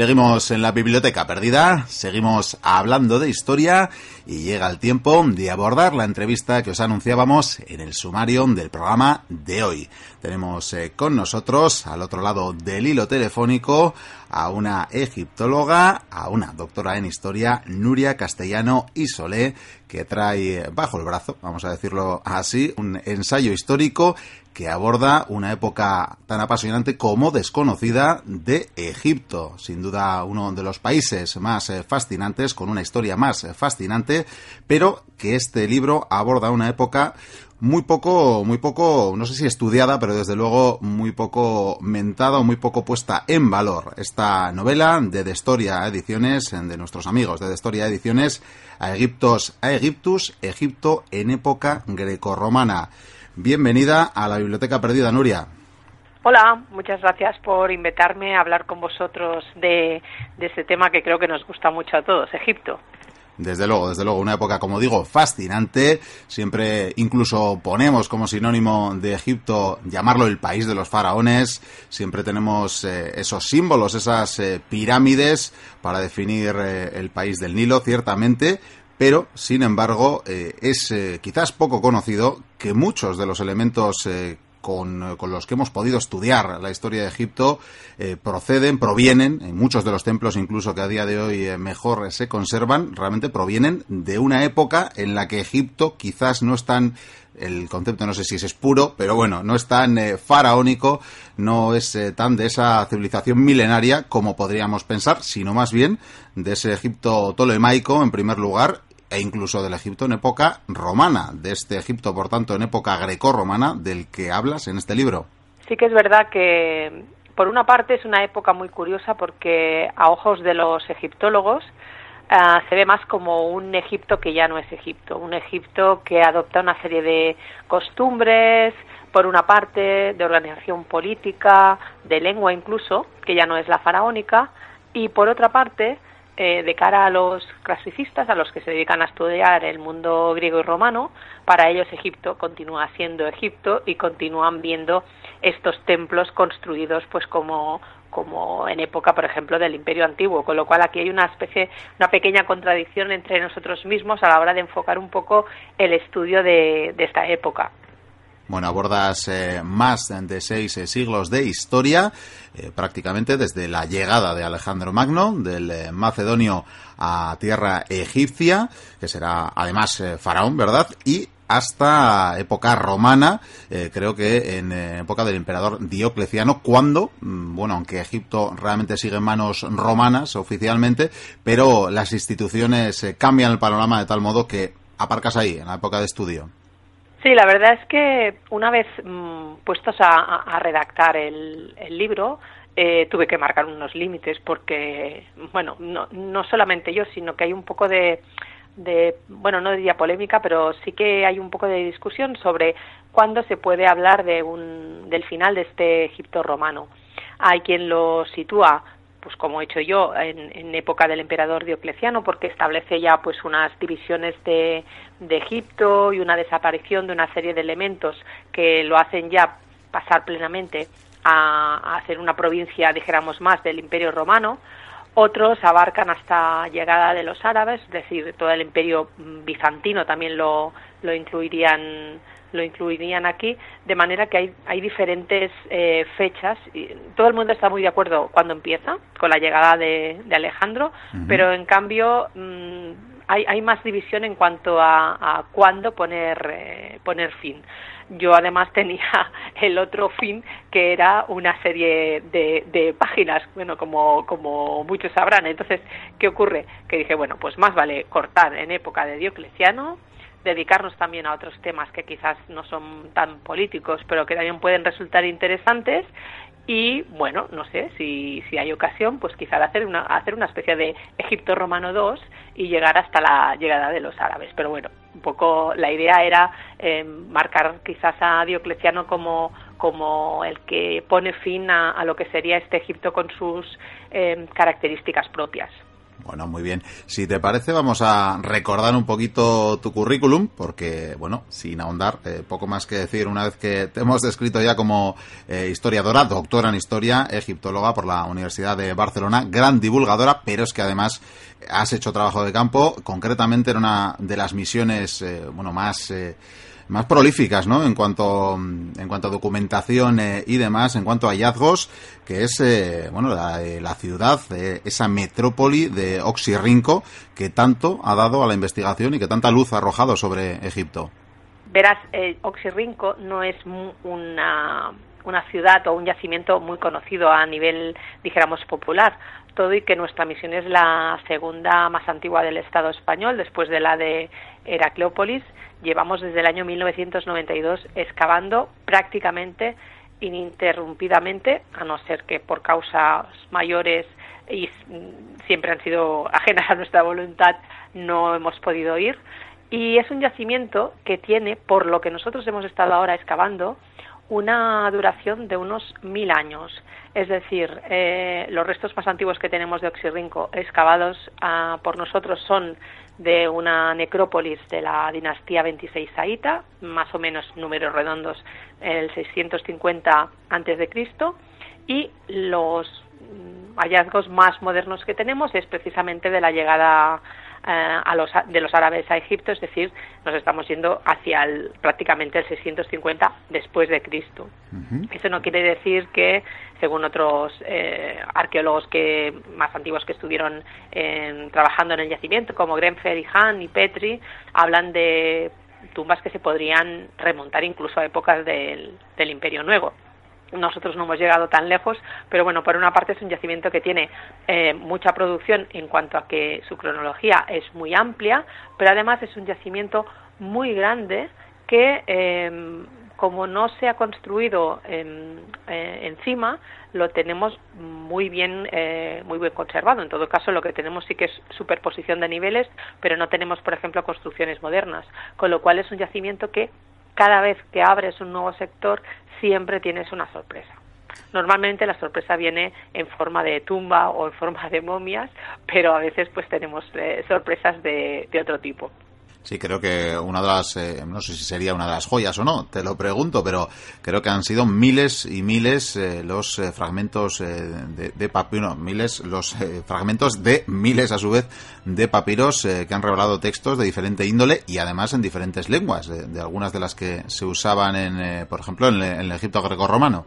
Seguimos en la biblioteca perdida, seguimos hablando de historia y llega el tiempo de abordar la entrevista que os anunciábamos en el sumario del programa de hoy. Tenemos eh, con nosotros, al otro lado del hilo telefónico, a una egiptóloga, a una doctora en historia, Nuria Castellano y que trae bajo el brazo, vamos a decirlo así, un ensayo histórico que aborda una época tan apasionante como desconocida de Egipto. Sin duda uno de los países más eh, fascinantes, con una historia más eh, pero que este libro aborda una época muy poco, muy poco, no sé si estudiada, pero desde luego muy poco mentada o muy poco puesta en valor. Esta novela de Destoria Ediciones, de nuestros amigos de Destoria Ediciones, a Egiptos, a Egiptus, Egipto en época grecorromana. Bienvenida a la Biblioteca Perdida, Nuria. Hola, muchas gracias por invitarme a hablar con vosotros de, de este tema que creo que nos gusta mucho a todos, Egipto. Desde luego, desde luego, una época, como digo, fascinante. Siempre incluso ponemos como sinónimo de Egipto llamarlo el país de los faraones. Siempre tenemos eh, esos símbolos, esas eh, pirámides para definir eh, el país del Nilo, ciertamente. Pero, sin embargo, es quizás poco conocido que muchos de los elementos con, con, los que hemos podido estudiar la historia de Egipto eh, proceden, provienen, en muchos de los templos incluso que a día de hoy eh, mejor se conservan, realmente provienen de una época en la que Egipto quizás no es tan, el concepto no sé si es puro, pero bueno, no es tan eh, faraónico, no es tan de esa civilización milenaria como podríamos pensar, sino más bien de ese Egipto tolemaico en primer lugar e incluso del Egipto en época romana, de este Egipto, por tanto, en época greco-romana, del que hablas en este libro. Sí que es verdad que, por una parte, es una época muy curiosa porque a ojos de los egiptólogos ah, se ve más como un Egipto que ya no es Egipto, un Egipto que adopta una serie de costumbres, por una parte, de organización política, de lengua incluso, que ya no es la faraónica, y por otra parte, eh, de cara a los clasicistas, a los que se dedican a estudiar el mundo griego y romano, para ellos Egipto continúa siendo Egipto y continúan viendo estos templos construidos pues como como en época, por ejemplo, del Imperio Antiguo, con lo cual aquí hay una especie, una pequeña contradicción entre nosotros mismos a la hora de enfocar un poco el estudio de esta época. Bueno, abordas eh, más de seis eh, siglos de historia, eh, prácticamente desde la llegada de Alejandro Magno, del macedonio a tierra egipcia, que será además faraón, ¿verdad? Y hasta época romana, creo que en época del emperador Diocleciano, cuando, mm, bueno, aunque Egipto realmente sigue en manos romanas oficialmente, pero las instituciones cambian el panorama de tal modo que aparcas ahí, en la época de estudio. Sí, la verdad es que una vez mm, puestos a, redactar el, libro, eh, tuve que marcar unos límites porque, bueno, no, no solamente yo, sino que hay un poco de, de, bueno, no diría polémica, pero sí que hay un poco de discusión sobre cuándo se puede hablar de un, del final de este Egipto romano. Hay quien lo sitúa pues como he hecho yo en, época del emperador Diocleciano porque establece ya pues unas divisiones de, de Egipto y una desaparición de una serie de elementos que lo hacen ya pasar plenamente a, hacer una provincia dijéramos más del imperio romano. Otros abarcan hasta llegada de los árabes es decir todo el imperio bizantino también lo, lo incluirían lo incluirían aquí, de manera que hay, hay diferentes eh, fechas. Y todo el mundo está muy de acuerdo cuando empieza, con la llegada de, Alejandro, pero en cambio mm, hay, hay, más división en cuanto a, a cuándo poner, eh, poner fin. Yo además tenía el otro fin que era una serie de, de páginas, bueno, como, como muchos sabrán. Entonces, ¿qué ocurre? Que dije, bueno, pues más vale cortar en época de Diocleciano, dedicarnos también a otros temas que quizás no son tan políticos, pero que también pueden resultar interesantes y bueno, no sé, si, si hay ocasión, pues quizás hacer una, hacer una especie de Egipto Romano II y llegar hasta la llegada de los árabes. Pero bueno, un poco la idea era eh, marcar quizás a Diocleciano como, como el que pone fin a, lo que sería este Egipto con sus eh, características propias. Bueno, muy bien. Si te parece, vamos a recordar un poquito tu currículum, porque, bueno, sin ahondar, eh, poco más que decir, una vez que te hemos descrito ya como eh, historiadora, doctora en historia, egiptóloga por la Universidad de Barcelona, gran divulgadora, pero es que además has hecho trabajo de campo, concretamente en una de las misiones, eh, bueno, más más prolíficas, ¿no? En cuanto, en cuanto a documentación eh, y demás, en cuanto a hallazgos, que es, eh, bueno, la, eh, ciudad, esa metrópoli de Oxirrinco que tanto ha dado a la investigación y que tanta luz ha arrojado sobre Egipto. Verás, Oxirrinco no es una, una ciudad o un yacimiento muy conocido a nivel, dijéramos, popular todo y que nuestra misión es la segunda más antigua del Estado español, después de la de Heracleópolis, llevamos desde el año 1992 excavando prácticamente ininterrumpidamente, a no ser que por causas mayores y siempre han sido ajenas a nuestra voluntad, no hemos podido ir. Y es un yacimiento que tiene, por lo que nosotros hemos estado ahora excavando, una duración de unos mil años. Es decir, eh, los restos más antiguos que tenemos de Oxirrinco excavados ah, por nosotros son de una necrópolis de la dinastía 26 saíta, más o menos números redondos, el 650 antes de Cristo, y los hallazgos más modernos que tenemos es precisamente de la llegada a los, de los árabes a Egipto, es decir, nos estamos yendo hacia el, prácticamente el 650 después de Cristo. Eso no quiere decir que, según otros eh, arqueólogos que más antiguos que estuvieron trabajando en el yacimiento, como Grenfell y Hahn y Petri, hablan de tumbas que se podrían remontar incluso a épocas del Imperio Nuevo nosotros no hemos llegado tan lejos, pero bueno, por una parte es un yacimiento que tiene eh, mucha producción en cuanto a que su cronología es muy amplia, pero además es un yacimiento muy grande que em, como no se ha construido eh, encima, lo tenemos muy bien, eh, muy bien conservado. En todo caso, lo que tenemos sí que es superposición de niveles, pero no tenemos, por ejemplo, construcciones modernas. Con lo cual es un yacimiento que cada vez que abres un nuevo sector siempre tienes una sorpresa. Normalmente la sorpresa viene en forma de tumba o en forma de momias, pero a veces pues tenemos eh, sorpresas de, otro tipo. Sí, creo que una de las, eh, no sé si sería una de las joyas o no, te lo pregunto, pero creo que han sido miles y miles eh, los fragmentos de, de papiro, miles los fragmentos de miles a su vez de papiros que han revelado textos de diferente índole y además en diferentes lenguas, de algunas de las que se usaban en, por ejemplo, en, el Egipto grecorromano.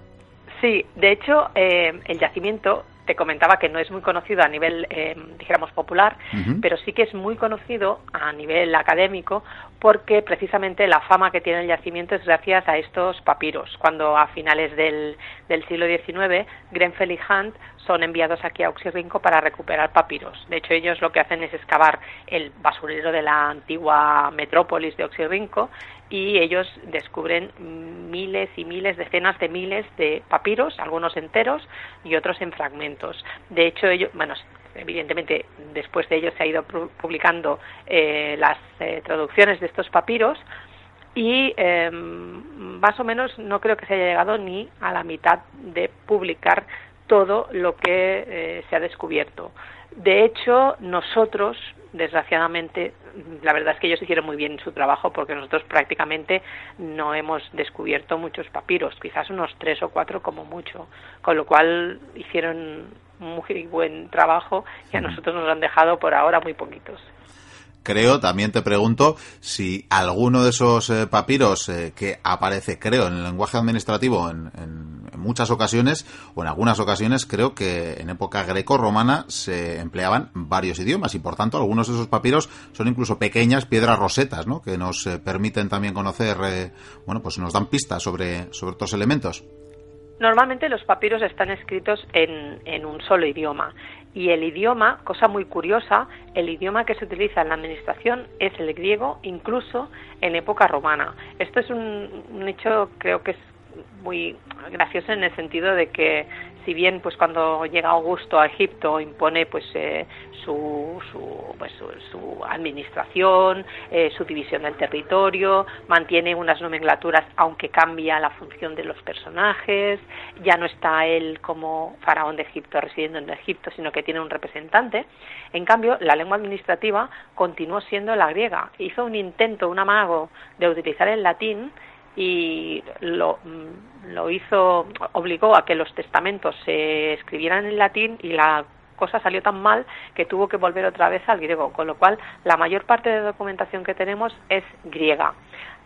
Sí, de hecho, eh, el yacimiento te comentaba que no es muy conocido a nivel, eh, dijéramos, popular, pero sí que es muy conocido a nivel académico porque precisamente la fama que tiene el yacimiento es gracias a estos papiros. Cuando a finales del, del siglo XIX, Grenfell y Hunt son enviados aquí a Oxirrinco para recuperar papiros. De hecho, ellos lo que hacen es excavar el basurero de la antigua metrópolis de Oxirrinco y ellos descubren miles y miles, decenas de miles de papiros, algunos enteros y otros en fragmentos. De hecho, ellos, bueno, evidentemente después de ello se ha ido publicando eh, las eh, traducciones de estos papiros y em, más o menos no creo que se haya llegado ni a la mitad de publicar todo lo que eh, se ha descubierto. De hecho, nosotros, desgraciadamente, la verdad es que ellos hicieron muy bien su trabajo porque nosotros prácticamente no hemos descubierto muchos papiros, quizás unos tres o cuatro como mucho, con lo cual hicieron muy buen trabajo y a nosotros nos han dejado por ahora muy poquitos creo, también te pregunto si alguno de esos eh, papiros eh, que aparece, creo, en el lenguaje administrativo en, muchas ocasiones, o en algunas ocasiones, creo que en época greco-romana se empleaban varios idiomas y por tanto algunos de esos papiros son incluso pequeñas piedras rosetas, ¿no? Que nos eh, permiten también conocer, bueno, pues nos dan pistas sobre, sobre estos elementos. Normalmente los papiros están escritos en, en un solo idioma y el idioma, cosa muy curiosa, el idioma que se utiliza en la administración es el griego, incluso en época romana. Esto es un, hecho, creo que es muy gracioso en el sentido de que si bien pues cuando llega Augusto a Egipto impone pues eh, su, su, pues, su, administración, eh, su división del territorio, mantiene unas nomenclaturas aunque cambia la función de los personajes, ya no está él como faraón de Egipto residiendo en Egipto, sino que tiene un representante. En cambio, la lengua administrativa continuó siendo la griega. Hizo un intento, un amago de utilizar el latín y lo, mm, lo hizo, obligó a que los testamentos se escribieran en latín y la cosa salió tan mal que tuvo que volver otra vez al griego, con lo cual la mayor parte de documentación que tenemos es griega.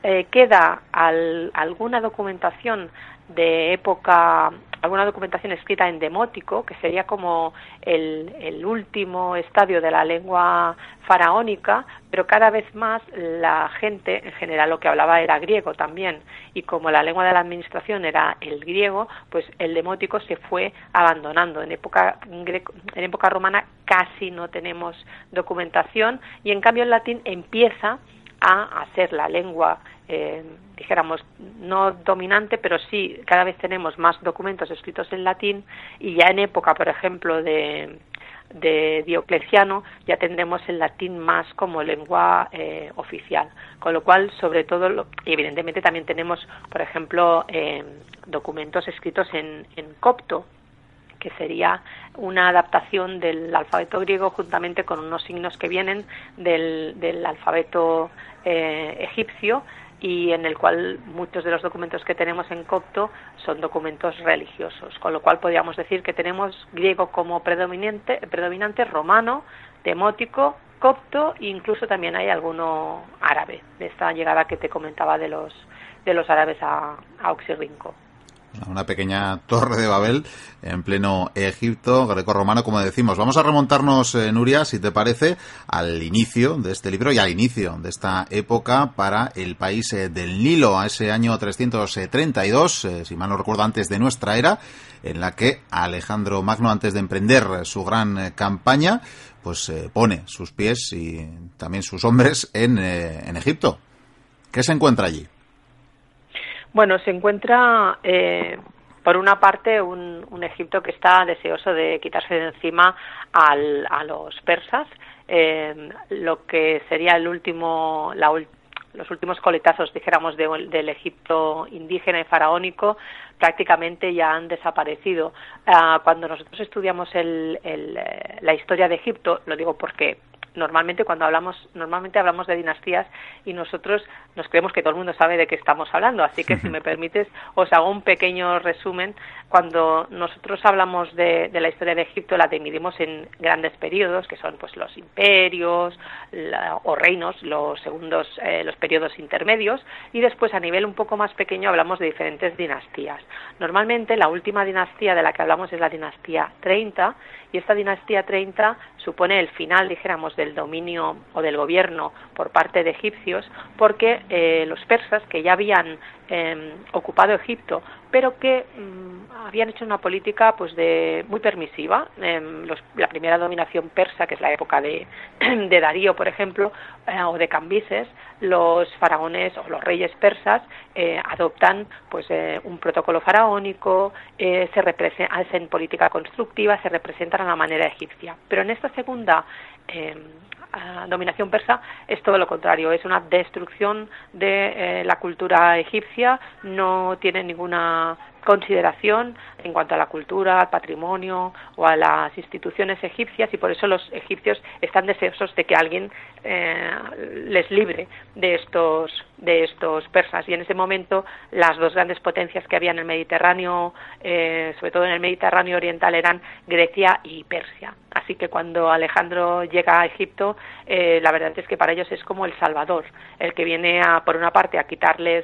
Eh, queda alguna documentación de época, alguna documentación escrita en demótico, que sería como el, el, último estadio de la lengua faraónica, pero cada vez más la gente, en general lo que hablaba era griego también, y como la lengua de la administración era el griego, pues el demótico se fue abandonando. En época, en época romana casi no tenemos documentación, y en cambio el latín empieza a hacer la lengua eh, dijéramos, no dominante, pero sí cada vez tenemos más documentos escritos en latín y ya en época, por ejemplo, de, de Diocleciano ya tendremos el latín más como lengua eh, oficial, con lo cual, sobre todo, y evidentemente también tenemos, por ejemplo, eh, documentos escritos en, en copto, que sería una adaptación del alfabeto griego juntamente con unos signos que vienen del, del alfabeto eh, egipcio y en el cual muchos de los documentos que tenemos en copto son documentos religiosos, con lo cual podríamos decir que tenemos griego como predominante, predominante romano, demótico, copto e incluso también hay alguno árabe, de esta llegada que te comentaba de los, de los árabes a, a Oxirrinco una pequeña torre de Babel en pleno Egipto greco-romano, como decimos. Vamos a remontarnos, eh, Nuria, si te parece, al inicio de este libro y al inicio de esta época para el país eh, del Nilo, a ese año 332, eh, si mal no recuerdo, antes de nuestra era, en la que Alejandro Magno, antes de emprender su gran campaña, pues pone sus pies y también sus hombres en, en Egipto. ¿Qué se encuentra allí? Bueno, se encuentra, eh, por una parte, un, Egipto que está deseoso de quitarse de encima a los persas, eh, lo que sería el último, los últimos coletazos, dijéramos, del Egipto indígena y faraónico, prácticamente ya han desaparecido. Ah, cuando nosotros estudiamos eh, la historia de Egipto, lo digo porque normalmente cuando hablamos, normalmente hablamos de dinastías y nosotros nos creemos que todo el mundo sabe de qué estamos hablando. Así que si me permites, os hago un pequeño resumen. Cuando nosotros hablamos de, la historia de Egipto, la dividimos en grandes periodos, que son pues los imperios o reinos, los segundos, eh, los periodos intermedios, y después a nivel un poco más pequeño hablamos de diferentes dinastías. Normalmente la última dinastía de la que hablamos es la dinastía 30 y esta dinastía 30 supone el final, dijéramos, del dominio o del gobierno por parte de egipcios, porque eh, los persas, que ya habían em, ocupado Egipto, pero que mm, habían hecho una política pues de muy permisiva. Em, la primera dominación persa, que es la época de, de Darío, por ejemplo, eh, o de Cambises, los faraones o los reyes persas eh, adoptan pues eh, un protocolo faraónico, se hacen política constructiva, se representan a la manera egipcia. Pero en esta segunda dominación persa es todo lo contrario, es una destrucción de la cultura egipcia, no tiene ninguna consideración en cuanto a la cultura, al patrimonio o a las instituciones egipcias y por eso los egipcios están deseosos de que alguien eh, les libre de estos de estos persas y en ese momento las dos grandes potencias que había en el Mediterráneo, eh, sobre todo en el Mediterráneo oriental, eran Grecia y Persia. Así que cuando Alejandro llega a Egipto, eh, la verdad es que para ellos es como el Salvador, el que viene a, por una parte a quitarles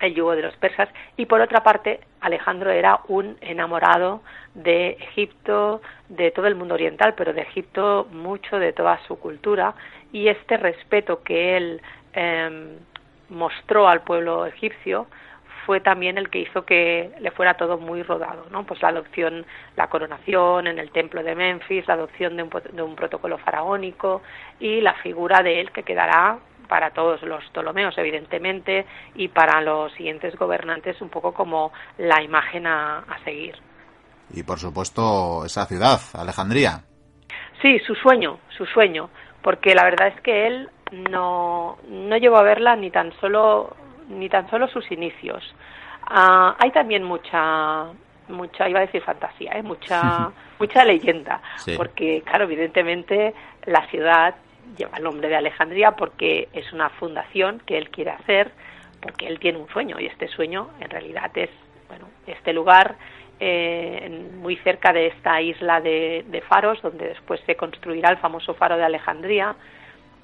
el yugo de los persas y por otra parte Alejandro era un enamorado de Egipto, de todo el mundo oriental, pero de Egipto mucho de toda su cultura y este respeto que él em, mostró al pueblo egipcio fue también el que hizo que le fuera todo muy rodado, ¿no? Pues la adopción, la coronación en el templo de Memphis, la adopción de un, de un protocolo faraónico y la figura de él que quedará para todos los Ptolomeos, evidentemente, y para los siguientes gobernantes un poco como la imagen a, seguir. y por supuesto esa ciudad, Alejandría. Sí, su sueño, su sueño, porque la verdad es que él no, no llegó a verla ni tan solo ni tan solo sus inicios. Ah, hay también mucha mucha iba a decir fantasía, ¿eh? mucha mucha leyenda, porque claro, evidentemente la ciudad lleva el nombre de Alejandría porque es una fundación que él quiere hacer, porque él tiene un sueño y este sueño en realidad es bueno este lugar eh, muy cerca de esta isla de, de, faros donde después se construirá el famoso faro de Alejandría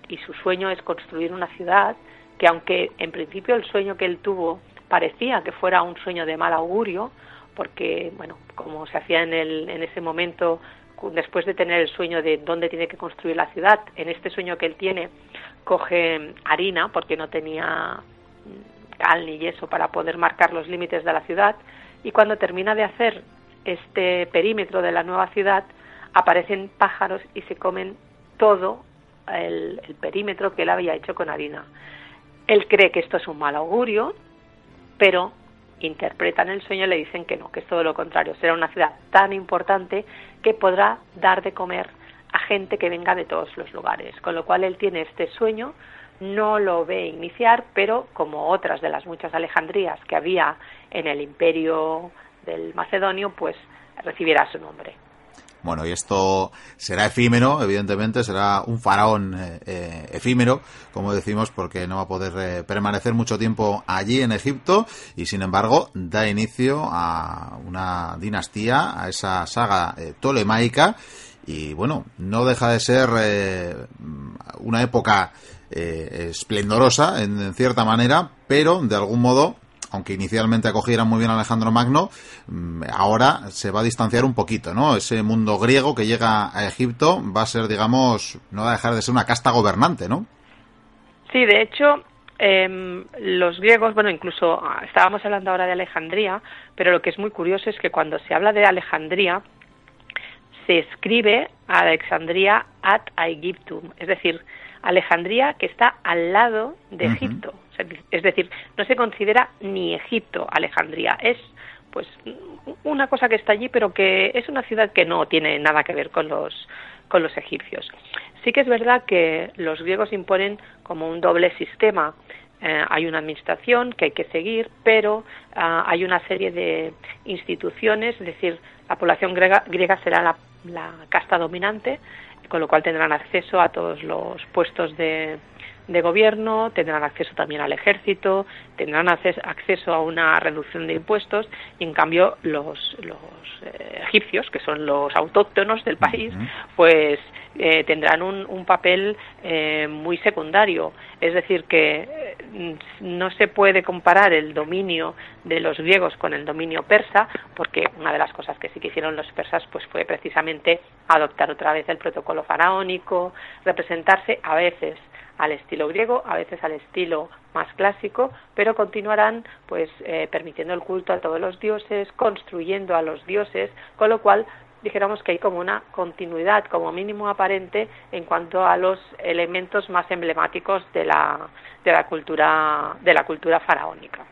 y su sueño es construir una ciudad que aunque en principio el sueño que él tuvo parecía que fuera un sueño de mal augurio porque bueno como se hacía en, el, en ese momento después de tener el sueño de dónde tiene que construir la ciudad, en este sueño que él tiene, coge harina porque no tenía cal ni yeso para poder marcar los límites de la ciudad y cuando termina de hacer este perímetro de la nueva ciudad aparecen pájaros y se comen todo el, el perímetro que él había hecho con harina. Él cree que esto es un mal augurio, pero interpretan el sueño y le dicen que no, que es todo lo contrario. Será una ciudad tan importante que podrá dar de comer a gente que venga de todos los lugares. Con lo cual él tiene este sueño, no lo ve iniciar, pero como otras de las muchas Alejandrías que había en el imperio del Macedonio, pues recibirá su nombre. Bueno, y esto será efímero, evidentemente, será un faraón eh, eh, efímero, como decimos, porque no va a poder eh, permanecer mucho tiempo allí en Egipto y, sin embargo, da inicio a una dinastía, a esa saga tolemaica y, bueno, no deja de ser una época esplendorosa, en cierta manera, pero, de algún modo, aunque inicialmente acogieran muy bien a Alejandro Magno, mm, ahora se va a distanciar un poquito, ¿no? Ese mundo griego que llega a Egipto va a ser, digamos, no va a dejar de ser una casta gobernante, ¿no? Sí, de hecho, em, los griegos, bueno, incluso ah, estábamos hablando ahora de Alejandría, pero lo que es muy curioso es que cuando se habla de Alejandría, se escribe Alexandría at Aegyptum, es decir, Alejandría que está al lado de Egipto. Es decir, no se considera ni Egipto Alejandría, es pues una cosa que está allí, pero que es una ciudad que no tiene nada que ver con los con los egipcios. Sí que es verdad que los griegos imponen como un doble sistema. Eh, hay una administración que hay que seguir, pero ah, hay una serie de instituciones, es decir, la población griega, griega será la, la casta dominante, con lo cual tendrán acceso a todos los puestos de, de gobierno, tendrán acceso también al ejército, tendrán acceso a una reducción de impuestos y en cambio los, los eh, egipcios, que son los autóctonos del país, pues eh, tendrán un, un papel eh, muy secundario. Es decir, que no se puede comparar el dominio de los griegos con el dominio persa, porque una de las cosas que sí que hicieron los persas pues fue precisamente adoptar otra vez el protocolo faraónico, representarse a veces al estilo griego, a veces al estilo más clásico, pero continuarán pues eh, permitiendo el culto a todos los dioses, construyendo a los dioses, con lo cual dijéramos que hay como una continuidad, como mínimo aparente, en cuanto a los elementos más emblemáticos de la, de la cultura de la cultura faraónica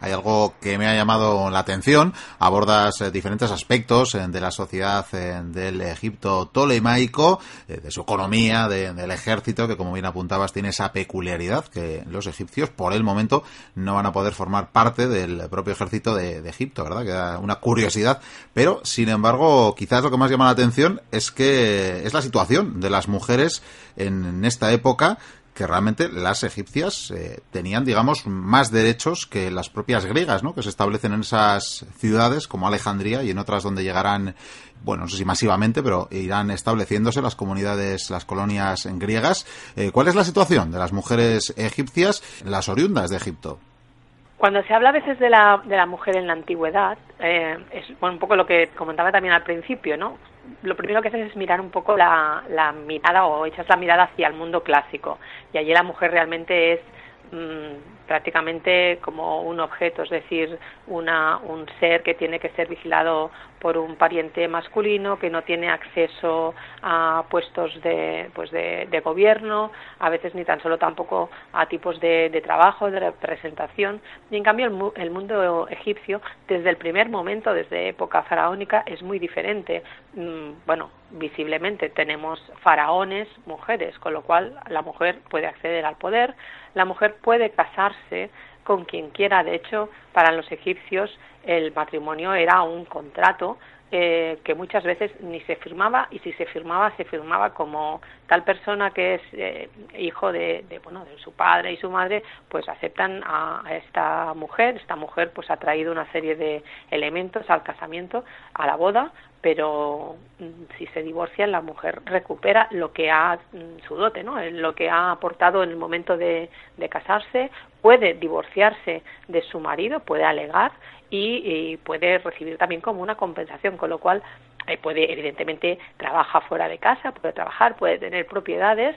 hay algo que me ha llamado la atención. Abordas eh, diferentes aspectos eh, de la sociedad eh, del Egipto tolemaico, de su economía, del ejército, que como bien apuntabas tiene esa peculiaridad que los egipcios por el momento no van a poder formar parte del propio ejército de, de Egipto, ¿verdad? Que da una curiosidad. Pero, sin embargo, quizás lo que más llama la atención es que es la situación de las mujeres en esta época que realmente las egipcias eh, tenían, digamos, más derechos que las propias griegas, ¿no? Que se establecen en esas ciudades como Alejandría y en otras donde llegarán, bueno, no sé si masivamente, pero irán estableciéndose las comunidades, las colonias griegas. Eh, ¿Cuál es la situación de las mujeres egipcias, las oriundas de Egipto? Cuando se habla a veces de la, de la mujer en la antigüedad, eh, es un poco lo que comentaba también al principio, ¿no? Lo primero que haces es mirar un poco la, la mirada o echas la mirada hacia el mundo clásico. Y allí la mujer realmente es mm, prácticamente como un objeto, es decir, una, un ser que tiene que ser vigilado por un pariente masculino que no tiene acceso a puestos de, pues de, gobierno, a veces ni tan solo tampoco a tipos de, trabajo, de representación. Y en cambio el, mundo egipcio, desde el primer momento, desde época faraónica, es muy diferente. Mm, bueno, visiblemente tenemos faraones, mujeres, con lo cual la mujer puede acceder al poder, la mujer puede casarse con quien quiera. De hecho, para los egipcios el matrimonio era un contrato eh, que muchas veces ni se firmaba y si se firmaba se firmaba como tal persona que es eh, hijo de, bueno de su padre y su madre pues aceptan a, esta mujer. Esta mujer pues ha traído una serie de elementos al casamiento a la boda pero mm, si se divorcian la mujer recupera lo que ha mm, su dote no lo que ha aportado en el momento de, de casarse. Puede divorciarse de su marido puede alegar y, puede recibir también como una compensación, con lo cual eh, puede, evidentemente, trabaja fuera de casa, puede trabajar, puede tener propiedades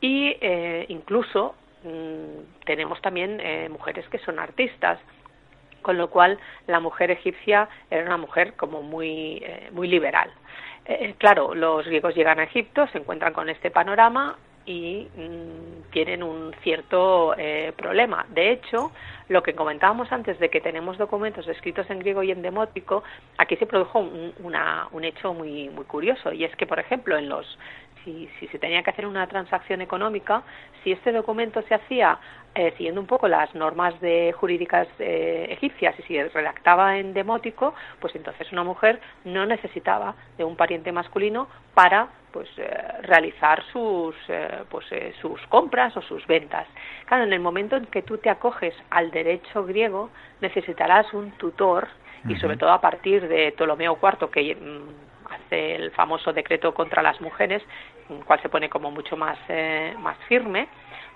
y eh, incluso mm, tenemos también eh, mujeres que son artistas con lo cual la mujer egipcia era una mujer como muy muy liberal claro los griegos llegan a Egipto se encuentran con este panorama y mm, tienen un cierto eh, problema. De hecho, lo que comentábamos antes de que tenemos documentos escritos en griego y en demótico, aquí se produjo un, una, un hecho muy, muy curioso y es que, por ejemplo, en los si, si se tenía que hacer una transacción económica, si este documento se hacía eh, siguiendo un poco las normas de jurídicas eh, egipcias y si redactaba en demótico, pues entonces una mujer no necesitaba de un pariente masculino para pues eh, realizar sus pues sus compras o sus ventas. Claro, en el momento en que tú te acoges al derecho griego, necesitarás un tutor y sobre todo a partir de Ptolomeo IV que mm, hace el famoso decreto contra las mujeres, el cual se pone como mucho más más firme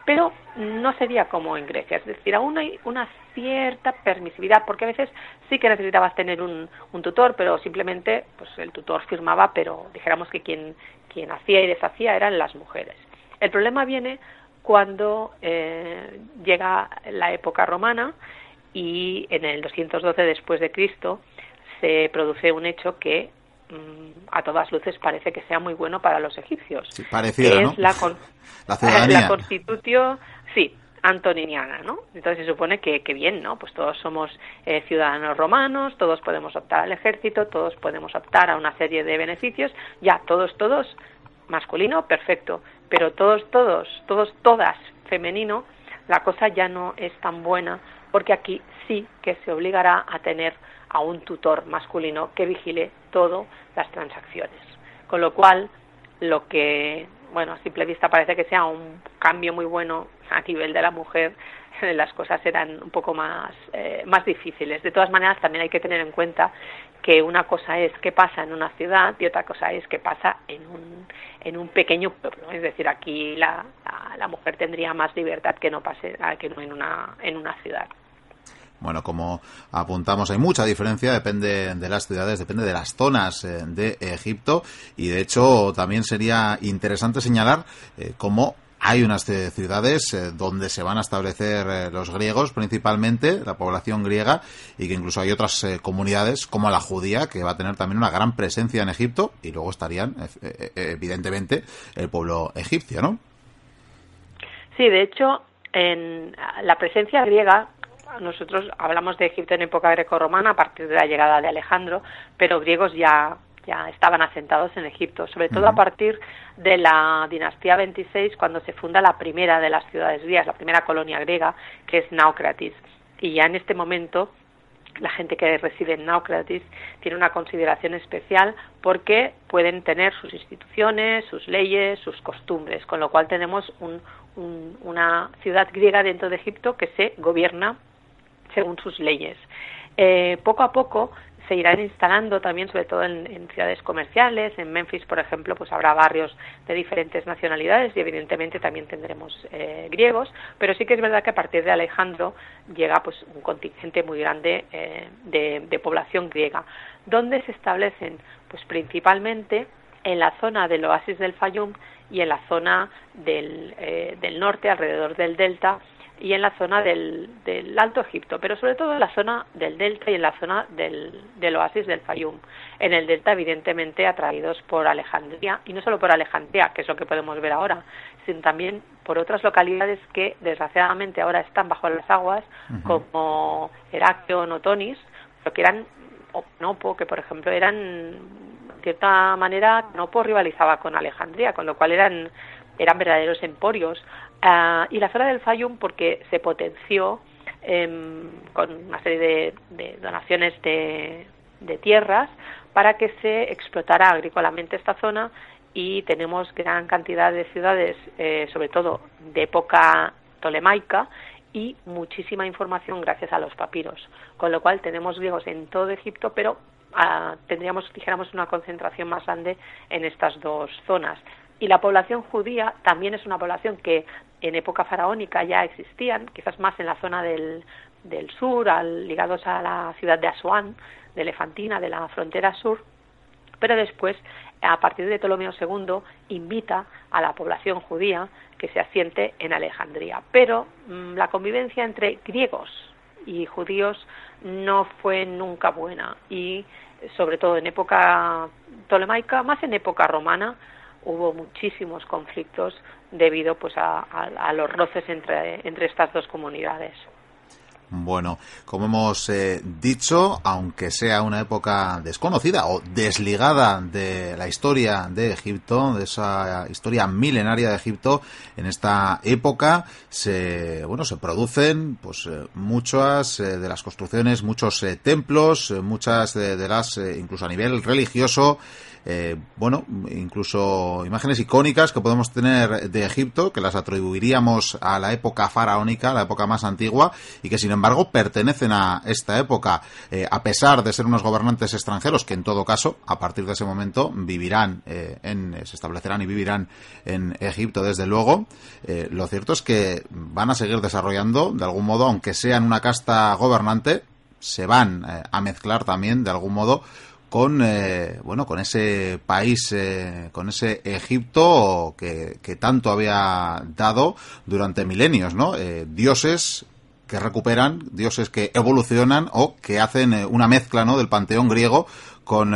pero no sería como en Grecia, es decir, aún hay una cierta permisividad, porque a veces sí que necesitabas tener un, tutor, pero simplemente pues el tutor firmaba, pero dijéramos que quien, quien hacía y deshacía eran las mujeres. El problema viene cuando eh, llega la época romana y en el 212 después de Cristo se produce un hecho que a todas luces parece que sea muy bueno para los egipcios. Sí, pareciera, ¿no? Es la, la, constitución, sí, antoniniana, ¿no? Entonces se supone que, que bien, ¿no? Pues todos somos eh, ciudadanos romanos, todos podemos optar al ejército, todos podemos optar a una serie de beneficios, ya, todos, todos, masculino, perfecto, pero todos, todos, todos, todas, femenino, la cosa ya no es tan buena porque aquí sí que se obligará a tener a un tutor masculino que vigile todas las transacciones. Con lo cual, lo que, bueno, a simple vista parece que sea un cambio muy bueno a nivel de la mujer, las cosas eran un poco más, eh, más difíciles. De todas maneras, también hay que tener en cuenta que una cosa es qué pasa en una ciudad y otra cosa es qué pasa en un, en un pequeño pueblo. Es decir, aquí la, la, la mujer tendría más libertad que no pase que en una, en una ciudad. Bueno, como apuntamos, hay mucha diferencia, depende de las ciudades, depende de las zonas eh, de Egipto y de hecho también sería interesante señalar eh, cómo hay unas eh, ciudades donde se van a establecer los griegos principalmente, la población griega, y que incluso hay otras comunidades como la judía que va a tener también una gran presencia en Egipto y luego estarían evidentemente el pueblo egipcio, ¿no? Sí, de hecho, en la presencia griega nosotros hablamos de Egipto en época greco-romana a partir de la llegada de Alejandro, pero griegos ya ya estaban asentados en Egipto, sobre todo a partir de la dinastía 26, cuando se funda la primera de las ciudades griegas, la primera colonia griega, que es Naucratis. Y ya en este momento la gente que reside en Naucratis tiene una consideración especial porque pueden tener sus instituciones, sus leyes, sus costumbres, con lo cual tenemos una ciudad griega dentro de Egipto que se gobierna según sus leyes. Eh, poco a poco se irán instalando también, sobre todo en, ciudades comerciales. En Memphis, por ejemplo, pues habrá barrios de diferentes nacionalidades y evidentemente también tendremos eh, griegos. Pero sí que es verdad que a partir de Alejandro llega pues un contingente muy grande eh, de, población griega. ¿Dónde se establecen? Pues principalmente en la zona del oasis del Fayum y en la zona del, del norte, alrededor del delta, y en la zona del, del, Alto Egipto, pero sobre todo en la zona del delta y en la zona del, del oasis del Fayum. En el delta, evidentemente, atraídos por Alejandría, y no solo por Alejandría, que es lo que podemos ver ahora, sino también por otras localidades que, desgraciadamente, ahora están bajo las aguas, como Heraclio, Notonis, pero que eran o Nopo, que por ejemplo eran, de cierta manera, Nopo rivalizaba con Alejandría, con lo cual eran, eran verdaderos emporios. Ah, y la zona del Fayum porque se potenció em, con una serie de, donaciones de, tierras para que se explotara agrícolamente esta zona y tenemos gran cantidad de ciudades, eh, sobre todo de época tolemaica, y muchísima información gracias a los papiros, con lo cual tenemos griegos en todo Egipto, pero ah, tendríamos, dijéramos, una concentración más grande en estas dos zonas. Y la población judía también es una población que en época faraónica ya existían, quizás más en la zona del, del sur, al, ligados a la ciudad de Asuán, de Elefantina, de la frontera sur, pero después, a partir de Ptolomeo II, invita a la población judía que se asiente en Alejandría. Pero mm, la convivencia entre griegos y judíos no fue nunca buena y sobre todo en época tolemaica, más en época romana, hubo muchísimos conflictos debido pues a, los roces entre, entre estas dos comunidades. Bueno, como hemos eh, dicho, aunque sea una época desconocida o desligada de la historia de Egipto, de esa historia milenaria de Egipto, en esta época se, bueno, se producen pues eh, muchas eh, de las construcciones, muchos templos, muchas de, de las, incluso a nivel religioso, eh, bueno, incluso imágenes icónicas que podemos tener de Egipto, que las atribuiríamos a la época faraónica, la época más antigua, y que sin embargo pertenecen a esta época, eh, a pesar de ser unos gobernantes extranjeros que en todo caso, a partir de ese momento, vivirán, eh, en, se establecerán y vivirán en Egipto desde luego. lo cierto es que van a seguir desarrollando, de algún modo, aunque sean una casta gobernante, se van a mezclar también, de algún modo, con eh, bueno con ese país eh, con ese Egipto que, tanto había dado durante milenios no eh, dioses que recuperan dioses que evolucionan o que hacen una mezcla no del panteón griego con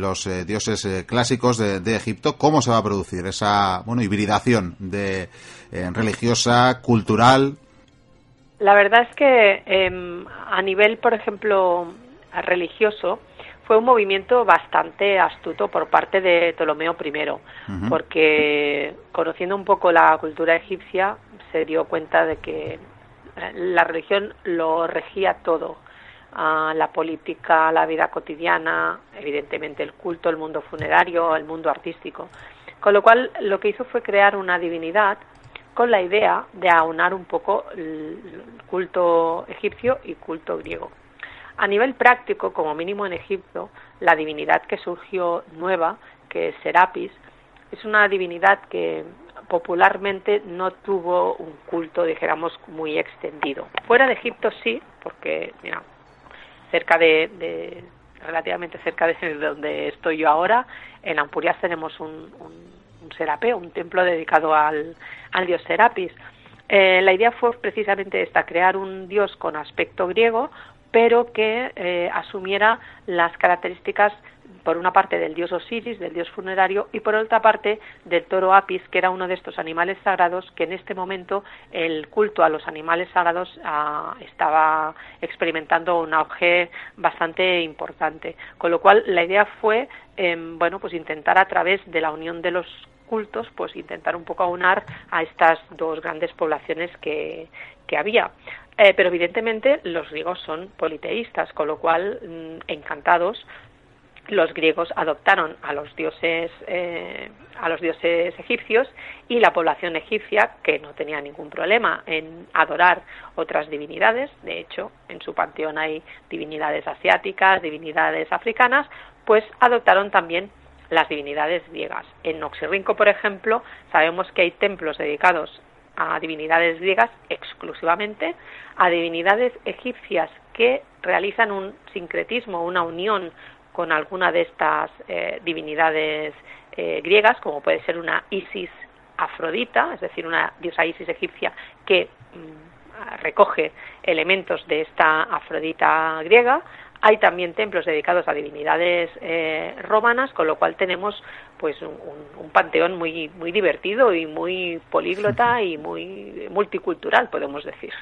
los dioses clásicos de, de, Egipto. Cómo se va a producir esa bueno hibridación de religiosa cultural la verdad es que em, a nivel por ejemplo religioso fue un movimiento bastante astuto por parte de Ptolomeo I, porque conociendo un poco la cultura egipcia se dio cuenta de que la religión lo regía todo, la política, la vida cotidiana, evidentemente el culto, el mundo funerario, el mundo artístico. Con lo cual lo que hizo fue crear una divinidad con la idea de aunar un poco el culto egipcio y culto griego. A nivel práctico, como mínimo en Egipto, la divinidad que surgió nueva, que es Serapis, es una divinidad que popularmente no tuvo un culto, dijéramos, muy extendido. Fuera de Egipto sí, porque mira, cerca de, relativamente cerca de donde estoy yo ahora, en Ampurias tenemos un, un, serapeo, un templo dedicado al, al dios Serapis. Eh, la idea fue precisamente esta, crear un dios con aspecto griego, pero que eh, asumiera las características por una parte del dios Osiris, del dios funerario, y por otra parte del toro Apis, que era uno de estos animales sagrados que en este momento el culto a los animales sagrados ah, estaba experimentando un auge bastante importante. Con lo cual la idea fue, em, bueno, pues intentar a través de la unión de los cultos, pues intentar un poco aunar a estas dos grandes poblaciones que, que había. Eh, pero evidentemente los griegos son politeístas, con lo cual, mm, encantados, los griegos adoptaron a los dioses eh, a los dioses egipcios y la población egipcia que no tenía ningún problema en adorar otras divinidades de hecho en su panteón hay divinidades asiáticas divinidades africanas pues adoptaron también las divinidades griegas en Oxirrinco por ejemplo sabemos que hay templos dedicados a divinidades griegas exclusivamente, a divinidades egipcias que realizan un sincretismo, una unión con alguna de estas eh, divinidades eh, griegas, como puede ser una Isis Afrodita, es decir, una diosa Isis egipcia que mm, recoge elementos de esta Afrodita griega. Hay también templos dedicados a divinidades eh, romanas, con lo cual tenemos pues un, un, panteón muy muy divertido y muy políglota y muy multicultural, podemos decir.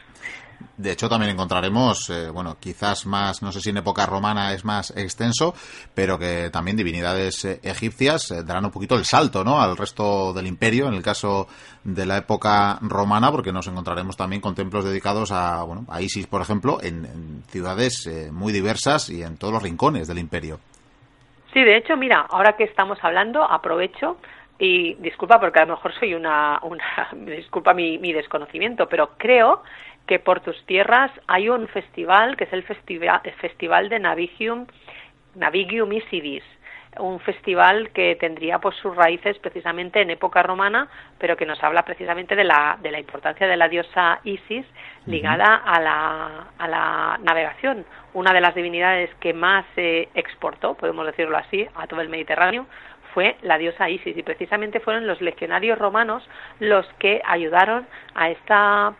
De hecho, también encontraremos, eh, bueno, quizás más, no sé si en época romana es más extenso, pero que también divinidades eh, egipcias eh, darán un poquito el salto, ¿no? Al resto del imperio, en el caso de la época romana, porque nos encontraremos también con templos dedicados a, bueno, a Isis, por ejemplo, en, ciudades muy diversas y en todos los rincones del imperio. Sí, de hecho, mira, ahora que estamos hablando, aprovecho y disculpa porque a lo mejor soy una, una disculpa mi, mi desconocimiento, pero creo que por tus tierras hay un festival que es el festival, el festival de Navigium, Navigium Isidis, un festival que tendría pues sus raíces precisamente en época romana, pero que nos habla precisamente de la, de la importancia de la diosa Isis ligada a, la, a la navegación, una de las divinidades que más se exportó, podemos decirlo así, a todo el Mediterráneo, fue la diosa Isis. Y precisamente fueron los legionarios romanos los que ayudaron a esta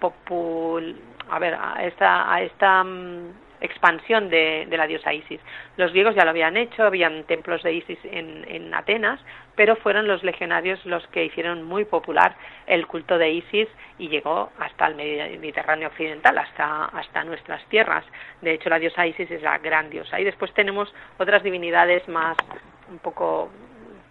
popul a ver, a esta, a esta mm, expansión de, de, la diosa Isis. Los griegos ya lo habían hecho, habían templos de Isis en, en, Atenas, pero fueron los legionarios los que hicieron muy popular el culto de Isis y llegó hasta el Mediterráneo occidental, hasta, hasta nuestras tierras. De hecho, la diosa Isis es la gran diosa. Y después tenemos otras divinidades más un poco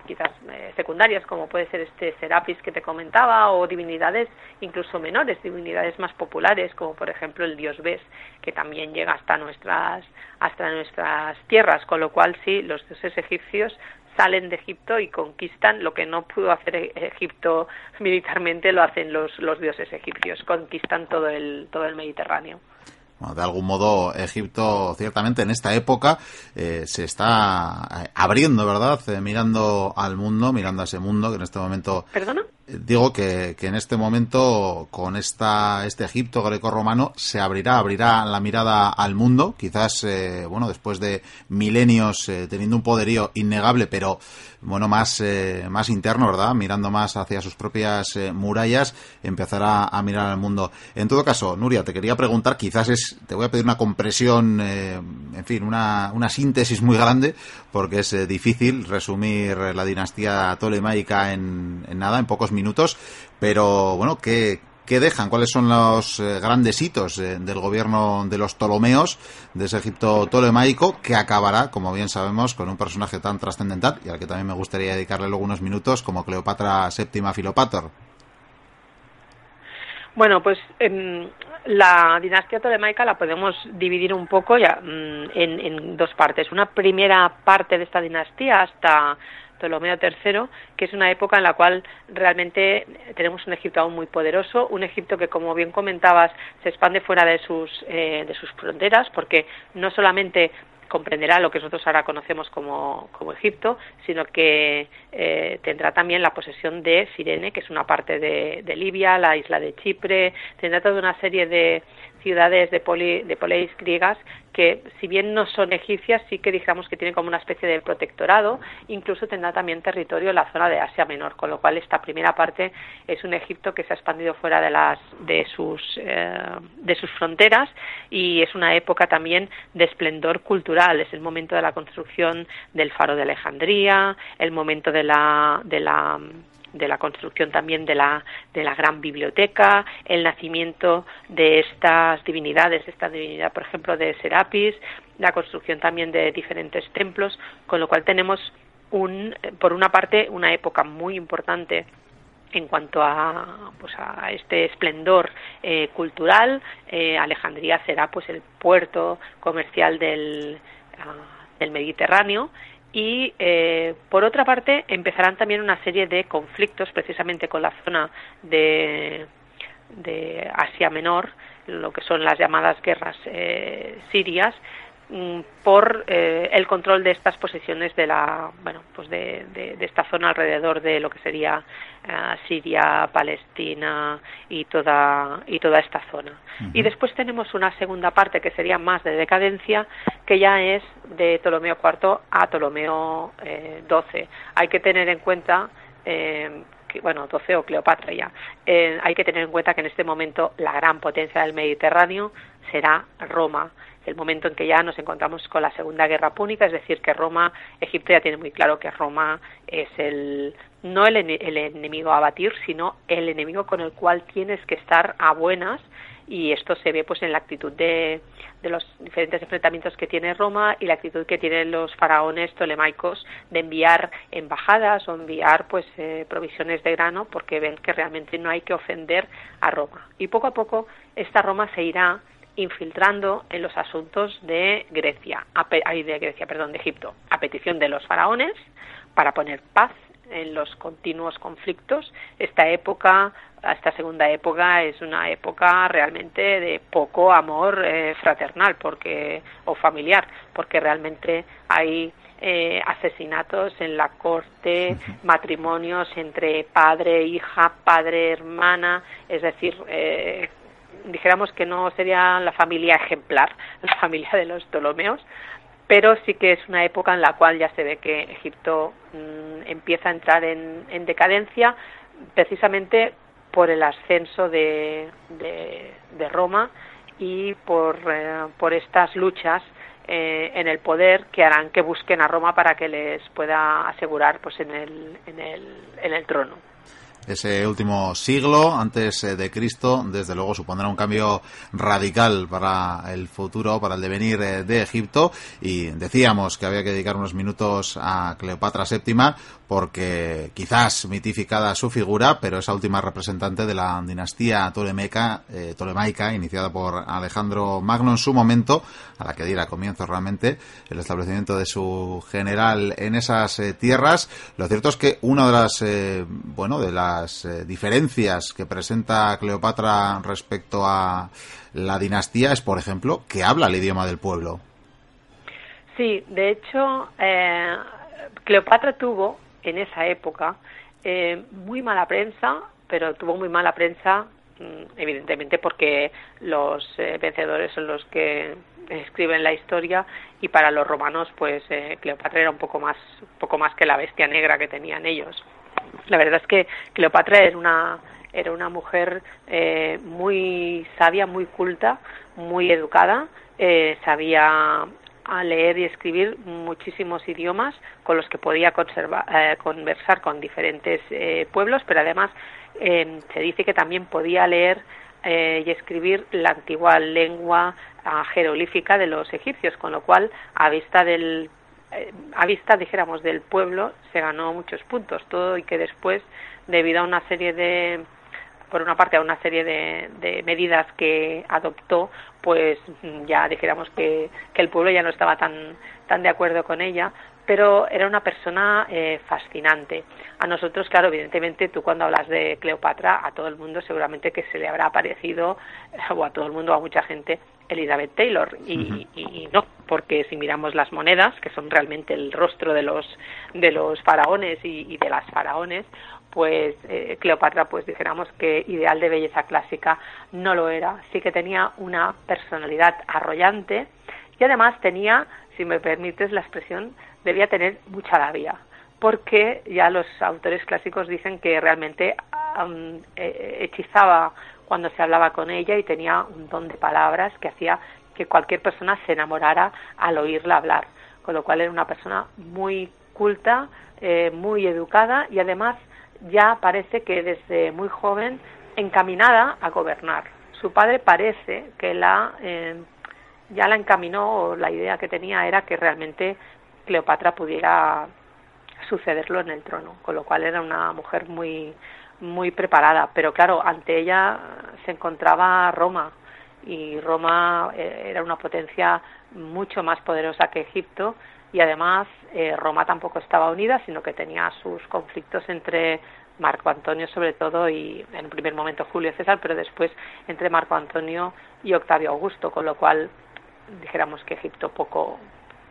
quizás eh, secundarias, como puede ser este Serapis que te comentaba, o divinidades incluso menores, divinidades más populares, como por ejemplo el dios Bes, que también llega hasta nuestras, hasta nuestras tierras, con lo cual sí, los dioses egipcios salen de Egipto y conquistan lo que no pudo hacer e-, Egipto militarmente, lo hacen los, los dioses egipcios, conquistan todo el, todo el Mediterráneo de algún modo Egipto ciertamente en esta época eh, se está eh, abriendo, ¿verdad? Eh, mirando al mundo, mirando a ese mundo que en este momento... ¿Perdona? Digo que, que, en este momento con esta este Egipto greco-romano se abrirá abrirá la mirada al mundo quizás bueno después de milenios teniendo un poderío innegable pero bueno, más, eh, más interno, ¿verdad? Mirando más hacia sus propias eh, murallas, empezará a mirar al mundo. En todo caso, Nuria, te quería preguntar, quizás es, te voy a pedir una compresión, eh, en fin, una, una síntesis muy grande, porque es difícil resumir la dinastía tolemaica en, en nada, en pocos minutos, pero bueno, ¿qué, ¿Qué dejan? ¿Cuáles son los eh, grandes hitos eh, del gobierno de los Ptolomeos, de ese Egipto tolemaico, que acabará, como bien sabemos, con un personaje tan trascendental y al que también me gustaría dedicarle luego unos minutos, como Cleopatra VII Filopator? Bueno, pues em, la dinastía tolemaica la podemos dividir un poco ya mm, en, en dos partes. Una primera parte de esta dinastía hasta Ptolomeo III, que es una época en la cual realmente tenemos un Egipto aún muy poderoso, un Egipto que, como bien comentabas, se expande fuera de sus, eh, de sus fronteras, porque no solamente comprenderá lo que nosotros ahora conocemos como, como Egipto, sino que eh, tendrá también la posesión de Sirene, que es una parte de, de Libia, la isla de Chipre, tendrá toda una serie de, ciudades de, poli, de polis griegas que si bien no son egipcias sí que digamos que tienen como una especie de protectorado incluso tendrá también territorio en la zona de Asia Menor con lo cual esta primera parte es un Egipto que se ha expandido fuera de las de sus eh, de sus fronteras y es una época también de esplendor cultural. Es el momento de la construcción del faro de Alejandría el momento de la de la de la construcción también de la, de la gran biblioteca, el nacimiento de estas divinidades, esta divinidad, por ejemplo, de Serapis, la construcción también de diferentes templos, con lo cual tenemos un, por una parte, una época muy importante en cuanto a, pues a este esplendor eh, cultural. Eh, Alejandría será pues el puerto comercial del, ah, del Mediterráneo y eh, por otra parte empezarán también una serie de conflictos precisamente con la zona de, de Asia Menor, lo que son las llamadas guerras eh, sirias, por eh, el control de estas posiciones de la bueno pues de, de, esta zona alrededor de lo que sería eh, Siria Palestina y toda y toda esta zona. Y después tenemos una segunda parte que sería más de decadencia que ya es de Ptolomeo IV a Ptolomeo XII eh, hay que tener en cuenta bueno, o Cleopatra ya. Eh, hay que tener en cuenta que en este momento la gran potencia del Mediterráneo será Roma el momento en que ya nos encontramos con la Segunda Guerra Púnica, es decir, que Roma, Egipto ya tiene muy claro que Roma es el no el, el enemigo a batir, sino el enemigo con el cual tienes que estar a buenas y esto se ve pues en la actitud de, de, los diferentes enfrentamientos que tiene Roma y la actitud que tienen los faraones tolemaicos de enviar embajadas o enviar pues eh, provisiones de grano porque ven que realmente no hay que ofender a Roma. Y poco a poco esta Roma se irá infiltrando en los asuntos de Grecia, de Grecia, perdón, de Egipto, a petición de los faraones para poner paz en los continuos conflictos. Esta época, esta segunda época, es una época realmente de poco amor eh, fraternal porque, o familiar, porque realmente hay eh, asesinatos en la corte, matrimonios entre padre, hija, padre, hermana, es decir, eh, dijéramos que no sería la familia ejemplar, la familia de los Ptolomeos, pero sí que es una época en la cual ya se ve que Egipto mm, empieza a entrar en, decadencia precisamente por el ascenso de, Roma y por, eh, por estas luchas eh, en el poder que harán que busquen a Roma para que les pueda asegurar pues en el, en el, en el trono ese último siglo antes eh, de Cristo, desde luego supondrá un cambio radical para el futuro, para el devenir eh, de Egipto. Y decíamos que había que dedicar unos minutos a Cleopatra VII porque quizás mitificada su figura, pero esa última representante de la dinastía eh, tolemaica iniciada por Alejandro Magno en su momento, a la que diera comienzo realmente el establecimiento de su general en esas tierras. Lo cierto es que una de las, bueno, de las las eh, diferencias que presenta Cleopatra respecto a la dinastía es, por ejemplo, que habla el idioma del pueblo. Sí, de hecho, eh, Cleopatra tuvo en esa época eh, muy mala prensa, pero tuvo muy mala prensa, mm, evidentemente, porque los vencedores son los que escriben la historia y para los romanos, pues Cleopatra era un poco más, poco más que la bestia negra que tenían ellos. La verdad es que Cleopatra era una, era una mujer eh, muy sabia, muy culta, muy educada, eh, sabía a leer y escribir muchísimos idiomas con los que podía eh, conversar con diferentes pueblos, pero además se dice que también podía leer y escribir la antigua lengua ah, jeroglífica de los egipcios, con lo cual, a vista del eh, a vista, dijéramos, del pueblo, se ganó muchos puntos. Todo y que después, debido a una serie de, por una parte, a una serie de, medidas que adoptó, pues ya dijéramos que, que, el pueblo ya no estaba tan, tan de acuerdo con ella, pero era una persona eh, fascinante. A nosotros, claro, evidentemente, tú cuando hablas de Cleopatra, a todo el mundo seguramente que se le habrá parecido, o a todo el mundo, a mucha gente, Elizabeth Taylor. Y, no porque si miramos las monedas que son realmente el rostro de los de los faraones y, de las faraones pues eh, Cleopatra pues dijéramos que ideal de belleza clásica no lo era. Sí que tenía una personalidad arrollante y además tenía si me permites la expresión debía tener mucha labia porque ya los autores clásicos dicen que realmente eh, hechizaba cuando se hablaba con ella y tenía un don de palabras que hacía que cualquier persona se enamorara al oírla hablar, con lo cual era una persona muy culta, eh, muy educada y además ya parece que desde muy joven encaminada a gobernar. Su padre parece que la eh, ya la encaminó o la idea que tenía era que realmente Cleopatra pudiera sucederlo en el trono, con lo cual era una mujer muy muy preparada, pero claro, ante ella se encontraba Roma y Roma eh, era una potencia mucho más poderosa que Egipto y además eh, Roma tampoco estaba unida, sino que tenía sus conflictos entre Marco Antonio sobre todo y en un primer momento Julio César, pero después entre Marco Antonio y Octavio Augusto, con lo cual dijéramos que Egipto poco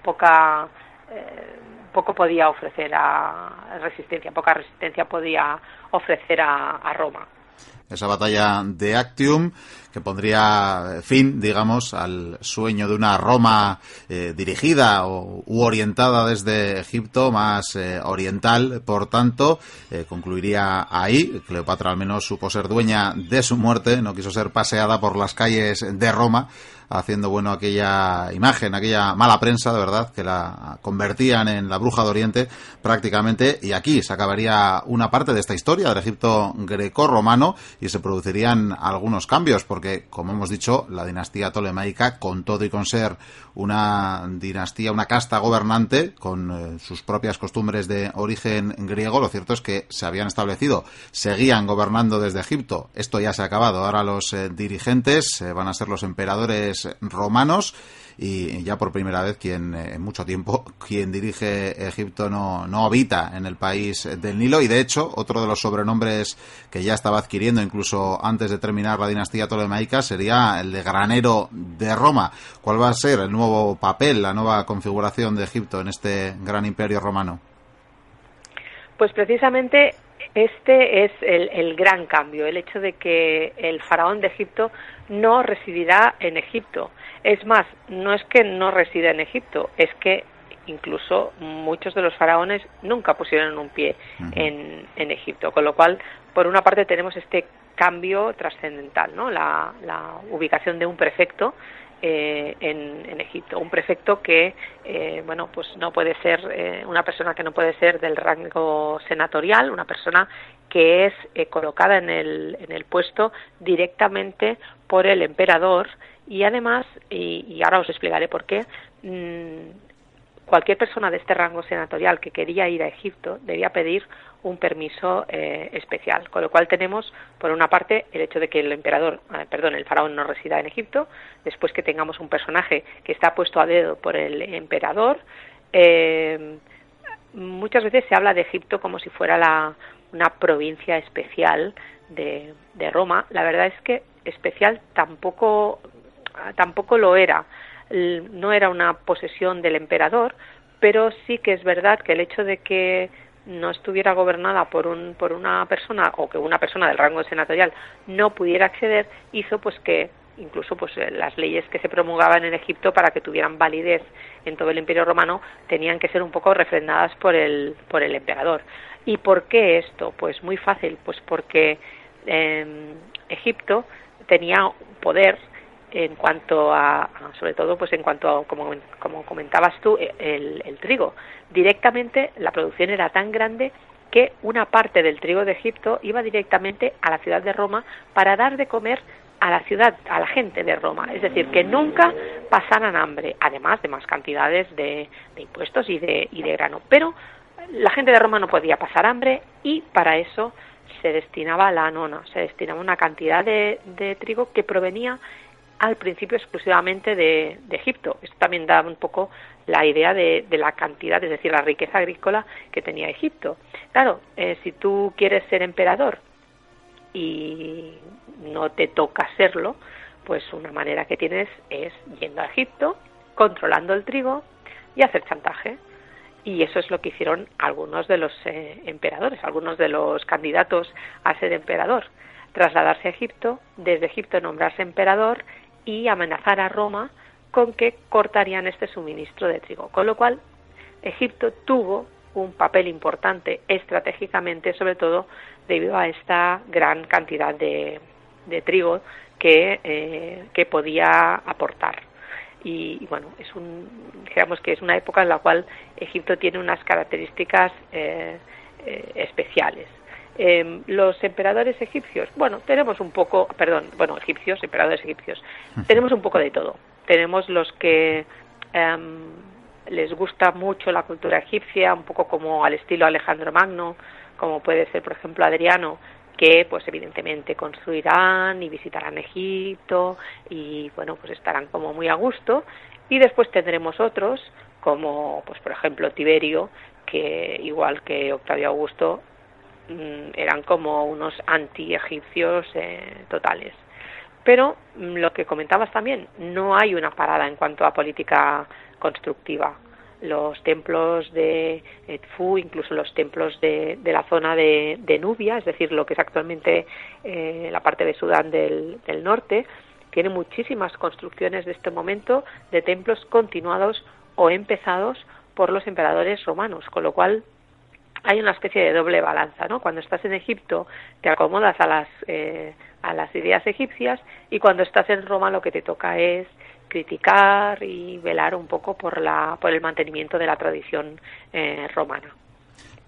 poca eh, poco podía ofrecer a resistencia, poca resistencia podía ofrecer a, Roma. esa batalla de Actium que pondría fin, digamos, al sueño de una Roma eh, dirigida o, u orientada desde Egipto, más eh, oriental, por tanto, concluiría ahí. Cleopatra al menos supo ser dueña de su muerte, no quiso ser paseada por las calles de Roma, haciendo bueno aquella imagen, aquella mala prensa, de verdad, que la convertían en la bruja de Oriente prácticamente. Y aquí se acabaría una parte de esta historia del Egipto greco-romano y se producirían algunos cambios, porque, como hemos dicho, la dinastía tolemaica, con todo y con ser una dinastía, una casta gobernante, con eh, sus propias costumbres de origen griego, lo cierto es que se habían establecido, seguían gobernando desde Egipto. Esto ya se ha acabado. Ahora los eh, dirigentes eh, van a ser los emperadores romanos y ya por primera vez quien eh, en mucho tiempo quien dirige Egipto no, no habita en el país del Nilo y de hecho otro de los sobrenombres que ya estaba adquiriendo incluso antes de terminar la dinastía tolemaica sería el de granero de Roma. ¿Cuál va a ser el nuevo papel, la nueva configuración de Egipto en este gran imperio romano? Pues precisamente este es el, el, gran cambio, el hecho de que el faraón de Egipto no residirá en Egipto. Es más, no es que no resida en Egipto, es que incluso muchos de los faraones nunca pusieron un pie en, en, Egipto, con lo cual, por una parte, tenemos este cambio trascendental, ¿no? La, la, ubicación de un prefecto eh, en, en, Egipto, un prefecto que, eh, bueno, pues no puede ser eh, una persona que no puede ser del rango senatorial, una persona que es eh, colocada en el, en el puesto directamente por el emperador. Y además, y, ahora os explicaré por qué, mm, cualquier persona de este rango senatorial que quería ir a Egipto debía pedir un permiso eh, especial, con lo cual tenemos, por una parte, el hecho de que el emperador, eh, perdón, el faraón no resida en Egipto, después que tengamos un personaje que está puesto a dedo por el emperador. Eh, muchas veces se habla de Egipto como si fuera la, una provincia especial de, de Roma. La verdad es que especial tampoco, tampoco lo era. No era una posesión del emperador, pero sí que es verdad que el hecho de que no estuviera gobernada por un por una persona o que una persona del rango senatorial no pudiera acceder hizo pues que incluso pues eh, las leyes que se promulgaban en Egipto para que tuvieran validez en todo el Imperio Romano tenían que ser un poco refrendadas por el por el emperador. Y por qué esto pues muy fácil pues porque eh, Egipto tenía poder en cuanto a, sobre todo pues en cuanto a, como, como comentabas tú e, el, el, trigo directamente la producción era tan grande que una parte del trigo de Egipto iba directamente a la ciudad de Roma para dar de comer a la ciudad, a la gente de Roma, es decir, que nunca pasaran hambre, además de más cantidades de, de impuestos y de, y de grano. Pero la gente de Roma no podía pasar hambre y para eso se destinaba la nona, se destinaba una cantidad de, de trigo que provenía al principio exclusivamente de, Egipto. Esto también da un poco la idea de, de, la cantidad, es decir, la riqueza agrícola que tenía Egipto. Claro, eh, si tú quieres ser emperador y no te toca serlo, pues una manera que tienes es yendo a Egipto, controlando el trigo y hacer chantaje. Y eso es lo que hicieron algunos de los eh, emperadores, algunos de los candidatos a ser emperador. Trasladarse a Egipto, desde Egipto nombrarse emperador y amenazar a Roma con que cortarían este suministro de trigo. Con lo cual, Egipto tuvo un papel importante estratégicamente, sobre todo debido a esta gran cantidad de, de trigo que, eh, que podía aportar y, bueno es un digamos que es una época en la cual Egipto tiene unas características eh, eh, especiales eh, los emperadores egipcios bueno tenemos un poco perdón bueno egipcios emperadores egipcios tenemos un poco de todo. Tenemos los que em, les gusta mucho la cultura egipcia un poco como al estilo Alejandro Magno como puede ser por ejemplo Adriano que pues evidentemente construirán y visitarán Egipto y bueno pues estarán como muy a gusto. Y después tendremos otros como pues por ejemplo Tiberio que igual que Octavio Augusto eran como unos anti-egipcios eh, totales. Pero mm, lo que comentabas también no hay una parada en cuanto a política constructiva. Los templos de Edfu, incluso los templos de, la zona de, Nubia, es decir, lo que es actualmente eh, la parte de Sudán del, norte, tiene muchísimas construcciones de este momento de templos continuados o empezados por los emperadores romanos, con lo cual hay una especie de doble balanza, ¿no? Cuando estás en Egipto te acomodas a las eh, a las ideas egipcias y cuando estás en Roma lo que te toca es criticar y velar un poco por, la, por el mantenimiento de la tradición eh, romana.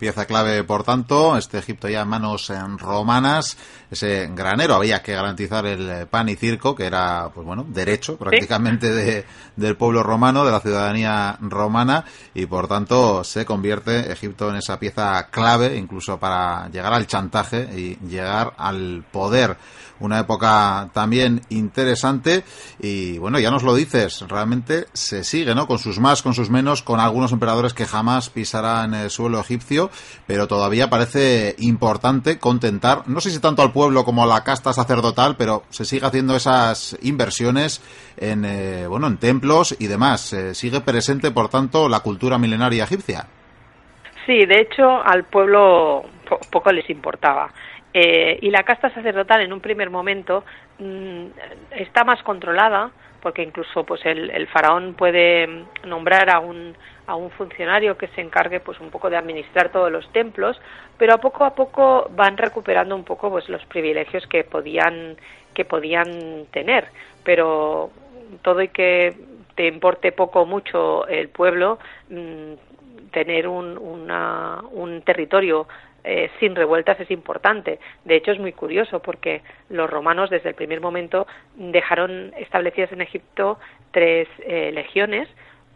Pieza clave, por tanto, este Egipto ya en manos eh, romanas, ese granero había que garantizar el eh, pan y circo, que era, pues bueno, derecho prácticamente de, del pueblo romano, de la ciudadanía romana, y por tanto se convierte Egipto en esa pieza clave, incluso para llegar al chantaje y llegar al poder una época también interesante y bueno, ya nos lo dices, realmente se sigue, ¿no? Con sus más, con sus menos, con algunos emperadores que jamás pisarán el suelo egipcio, pero todavía parece importante contentar, no sé si tanto al pueblo como a la casta sacerdotal, pero se sigue haciendo esas inversiones en, eh, bueno, en templos y demás. Eh, sigue presente, por tanto, la cultura milenaria egipcia. Sí, de hecho, al pueblo poco les importaba. Eh, y la casta sacerdotal en un primer momento mm, está más controlada porque incluso pues el, faraón puede nombrar a un, a un funcionario que se encargue pues un poco de administrar todos los templos pero a poco a poco van recuperando un poco pues los privilegios que podían que podían tener. Pero todo y que te importe poco o mucho el pueblo mm, tener un, un territorio eh, sin revueltas es importante. De hecho, es muy curioso porque los romanos desde el primer momento dejaron establecidas en Egipto tres eh, legiones,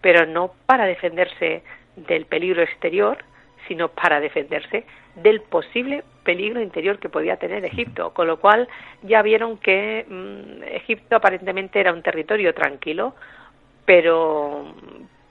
pero no para defenderse del peligro exterior, sino para defenderse del posible peligro interior que podía tener Egipto, con lo cual ya vieron que mm, Egipto aparentemente era un territorio tranquilo, pero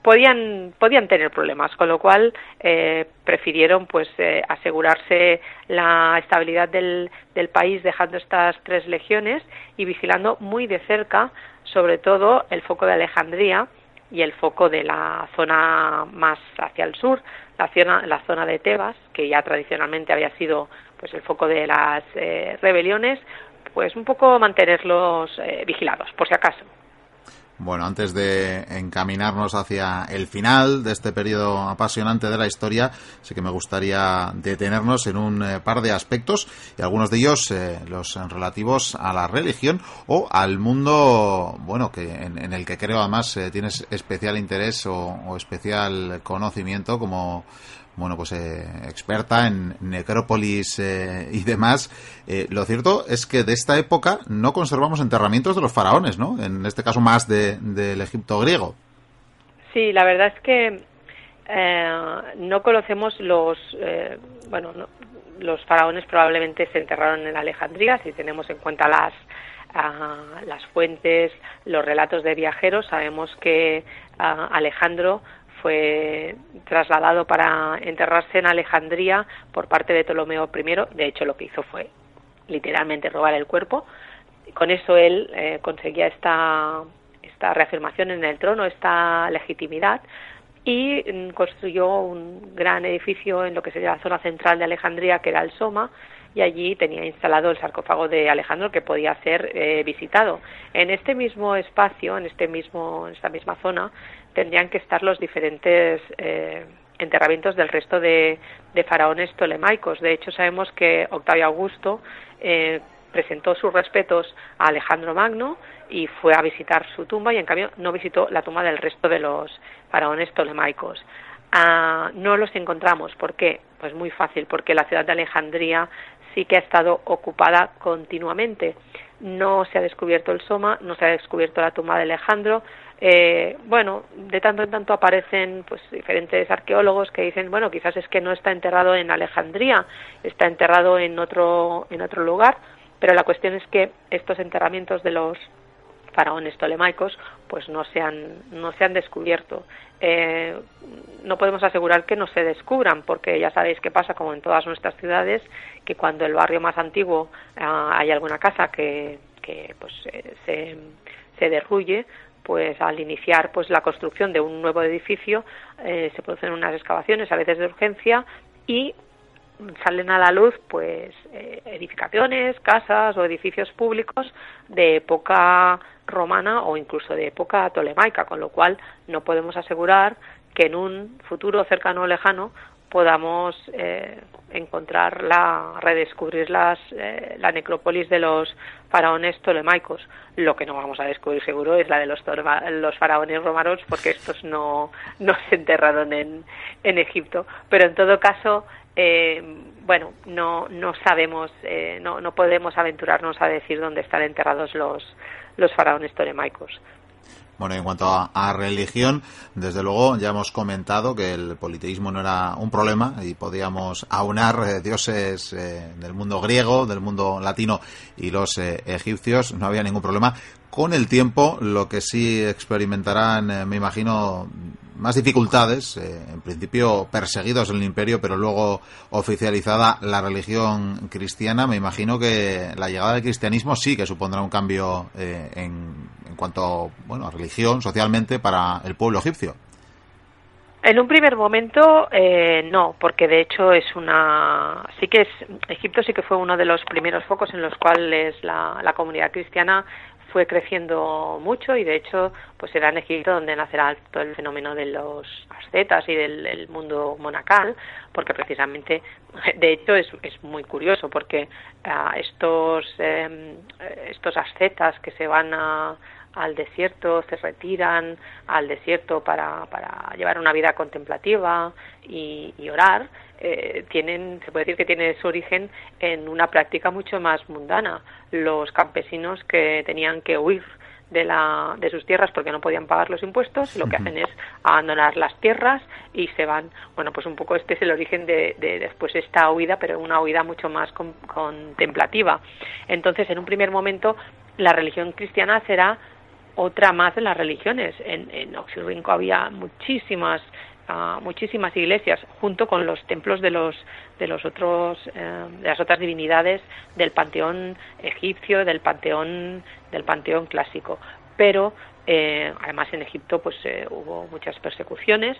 podían podían tener problemas con lo cual eh, prefirieron pues eh, asegurarse la estabilidad del, del país dejando estas tres legiones y vigilando muy de cerca sobre todo el foco de Alejandría y el foco de la zona más hacia el sur la zona la zona de Tebas que ya tradicionalmente había sido pues el foco de las eh, rebeliones pues un poco mantenerlos vigilados por si acaso bueno, antes de encaminarnos hacia el final de este periodo apasionante de la historia, sí que me gustaría detenernos en un eh, par de aspectos y algunos de ellos eh, los relativos a la religión o al mundo, bueno, que en, el que creo además eh, tienes especial interés o especial conocimiento como bueno, pues eh, experta en necrópolis eh, y demás. Eh, lo cierto es que de esta época no conservamos enterramientos de los faraones, ¿no? En este caso más del Egipto griego. Sí, la verdad es que no conocemos los, bueno, los faraones probablemente se enterraron en Alejandría, si tenemos en cuenta las ah, las fuentes, los relatos de viajeros, sabemos que ah, Alejandro fue trasladado para enterrarse en Alejandría por parte de Ptolomeo I. De hecho, lo que hizo fue literalmente robar el cuerpo. Con eso él eh, conseguía esta, esta reafirmación en el trono, esta legitimidad, y mm, construyó un gran edificio en lo que sería la zona central de Alejandría, que era el Soma, y allí tenía instalado el sarcófago de Alejandro que podía ser eh, visitado. En este mismo espacio, en este mismo, en esta misma zona, tendrían que estar los diferentes eh, enterramientos del resto de, faraones tolemaicos. De hecho, sabemos que Octavio Augusto eh, presentó sus respetos a Alejandro Magno y fue a visitar su tumba y en cambio no visitó la tumba del resto de los faraones tolemaicos. Ah, no los encontramos. ¿Por qué? Pues muy fácil, porque la ciudad de Alejandría sí que ha estado ocupada continuamente. No se ha descubierto el Soma, no se ha descubierto la tumba de Alejandro. Eh, bueno, de tanto en tanto aparecen pues diferentes arqueólogos que dicen, bueno, quizás es que no está enterrado en Alejandría, está enterrado en otro en otro lugar, pero la cuestión es que estos enterramientos de los faraones tolemaicos pues no se han no descubierto. Eh, no podemos asegurar que no se descubran porque ya sabéis qué pasa como en todas nuestras ciudades que cuando el barrio más antiguo ah, hay alguna casa que, que pues eh, se, se derruye pues al iniciar pues la construcción de un nuevo edificio eh, se producen unas excavaciones a veces de urgencia y salen a la luz pues eh, edificaciones, casas o edificios públicos de época romana o incluso de época tolemaica, con lo cual no podemos asegurar que en un futuro cercano o lejano podamos eh, encontrar la redescubrir las eh, la necrópolis de los faraones tolemaicos lo que no vamos a descubrir seguro es la de los faraones romanos porque estos no no se enterraron en en Egipto pero en todo caso eh, bueno, no, no sabemos, eh, no, no podemos aventurarnos a decir dónde están enterrados los, los faraones tolemaicos. Bueno, en cuanto a, religión, desde luego ya hemos comentado que el politeísmo no era un problema y podíamos aunar eh, dioses del mundo griego, del mundo latino y los egipcios, no había ningún problema. Con el tiempo, lo que sí experimentarán, me imagino, más dificultades, eh, en principio perseguidos en el imperio, pero luego oficializada la religión cristiana, me imagino que la llegada del cristianismo sí que supondrá un cambio eh, en, en, cuanto bueno, a religión, socialmente, para el pueblo egipcio. En un primer momento eh, no, porque de hecho es una, sí que es Egipto sí que fue uno de los primeros focos en los cuales la comunidad cristiana fue creciendo mucho y de hecho pues era en Egipto donde nacerá todo el fenómeno de los ascetas y del, mundo monacal porque precisamente de hecho es, es muy curioso porque uh, estos eh, estos ascetas que se van a al desierto, se retiran al desierto para, para llevar una vida contemplativa y, orar, eh, tienen, se puede decir que tiene su origen en una práctica mucho más mundana. Los campesinos que tenían que huir de, la, de sus tierras porque no podían pagar los impuestos, lo que hacen es abandonar las tierras y se van. Bueno, pues un poco este es el origen de, de después esta huida, pero una huida mucho más contemplativa. Entonces, en un primer momento, la religión cristiana será otra más de las religiones. En, en Oxirrinco había muchísimas uh, muchísimas iglesias junto con los templos de los de los otros eh, de las otras divinidades del panteón egipcio del panteón del panteón clásico. Pero eh, además en Egipto pues eh, hubo muchas persecuciones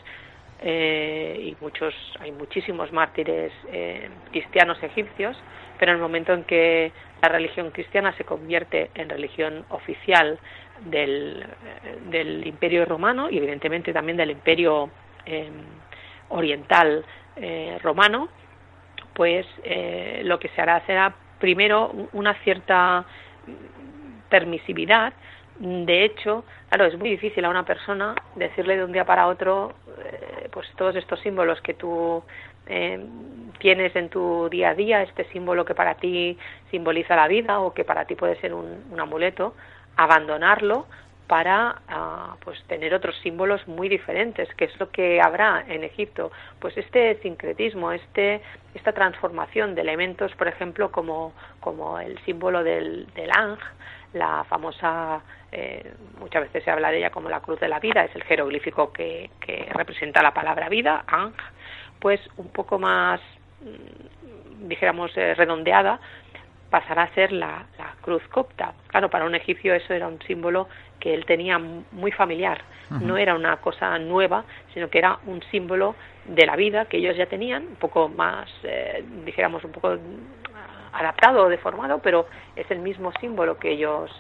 y muchos hay muchísimos mártires cristianos egipcios pero en el momento en que la religión cristiana se convierte en religión oficial del, del imperio romano y evidentemente también del imperio eh, oriental eh, romano, pues eh, lo que se hará será primero una cierta permisividad. De hecho, claro, es muy difícil a una persona decirle de un día para otro, eh, pues todos estos símbolos que tú eh, tienes en tu día a día, este símbolo que para ti simboliza la vida o que para ti puede ser un amuleto, abandonarlo para uh, pues tener otros símbolos muy diferentes, que es lo que habrá en Egipto. Pues este sincretismo, este, esta transformación de elementos, por ejemplo, como, como el símbolo del, del Ang, la famosa, eh, muchas veces se habla de ella como la cruz de la vida, es el jeroglífico que, que representa la palabra vida, Ang, pues un poco más, mm, dijéramos, eh, redondeada, pasará a ser la, la, cruz copta. Claro, para un egipcio eso era un símbolo que él tenía muy familiar. Uh -huh. No era una cosa nueva, sino que era un símbolo de la vida que ellos ya tenían, un poco más, eh, dijéramos, un poco adaptado o deformado, pero es el mismo símbolo que ellos,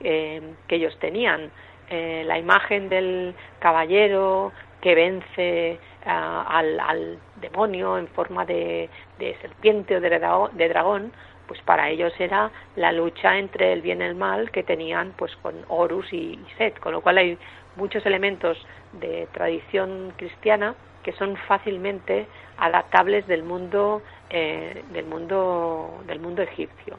eh, que ellos tenían. Eh, la imagen del caballero que vence uh, al, al, demonio en forma de, de serpiente o de, de dragón, pues para ellos era la lucha entre el bien y el mal que tenían pues con Horus y, y Set, con lo cual hay muchos elementos de tradición cristiana que son fácilmente adaptables del mundo eh, del mundo del mundo egipcio.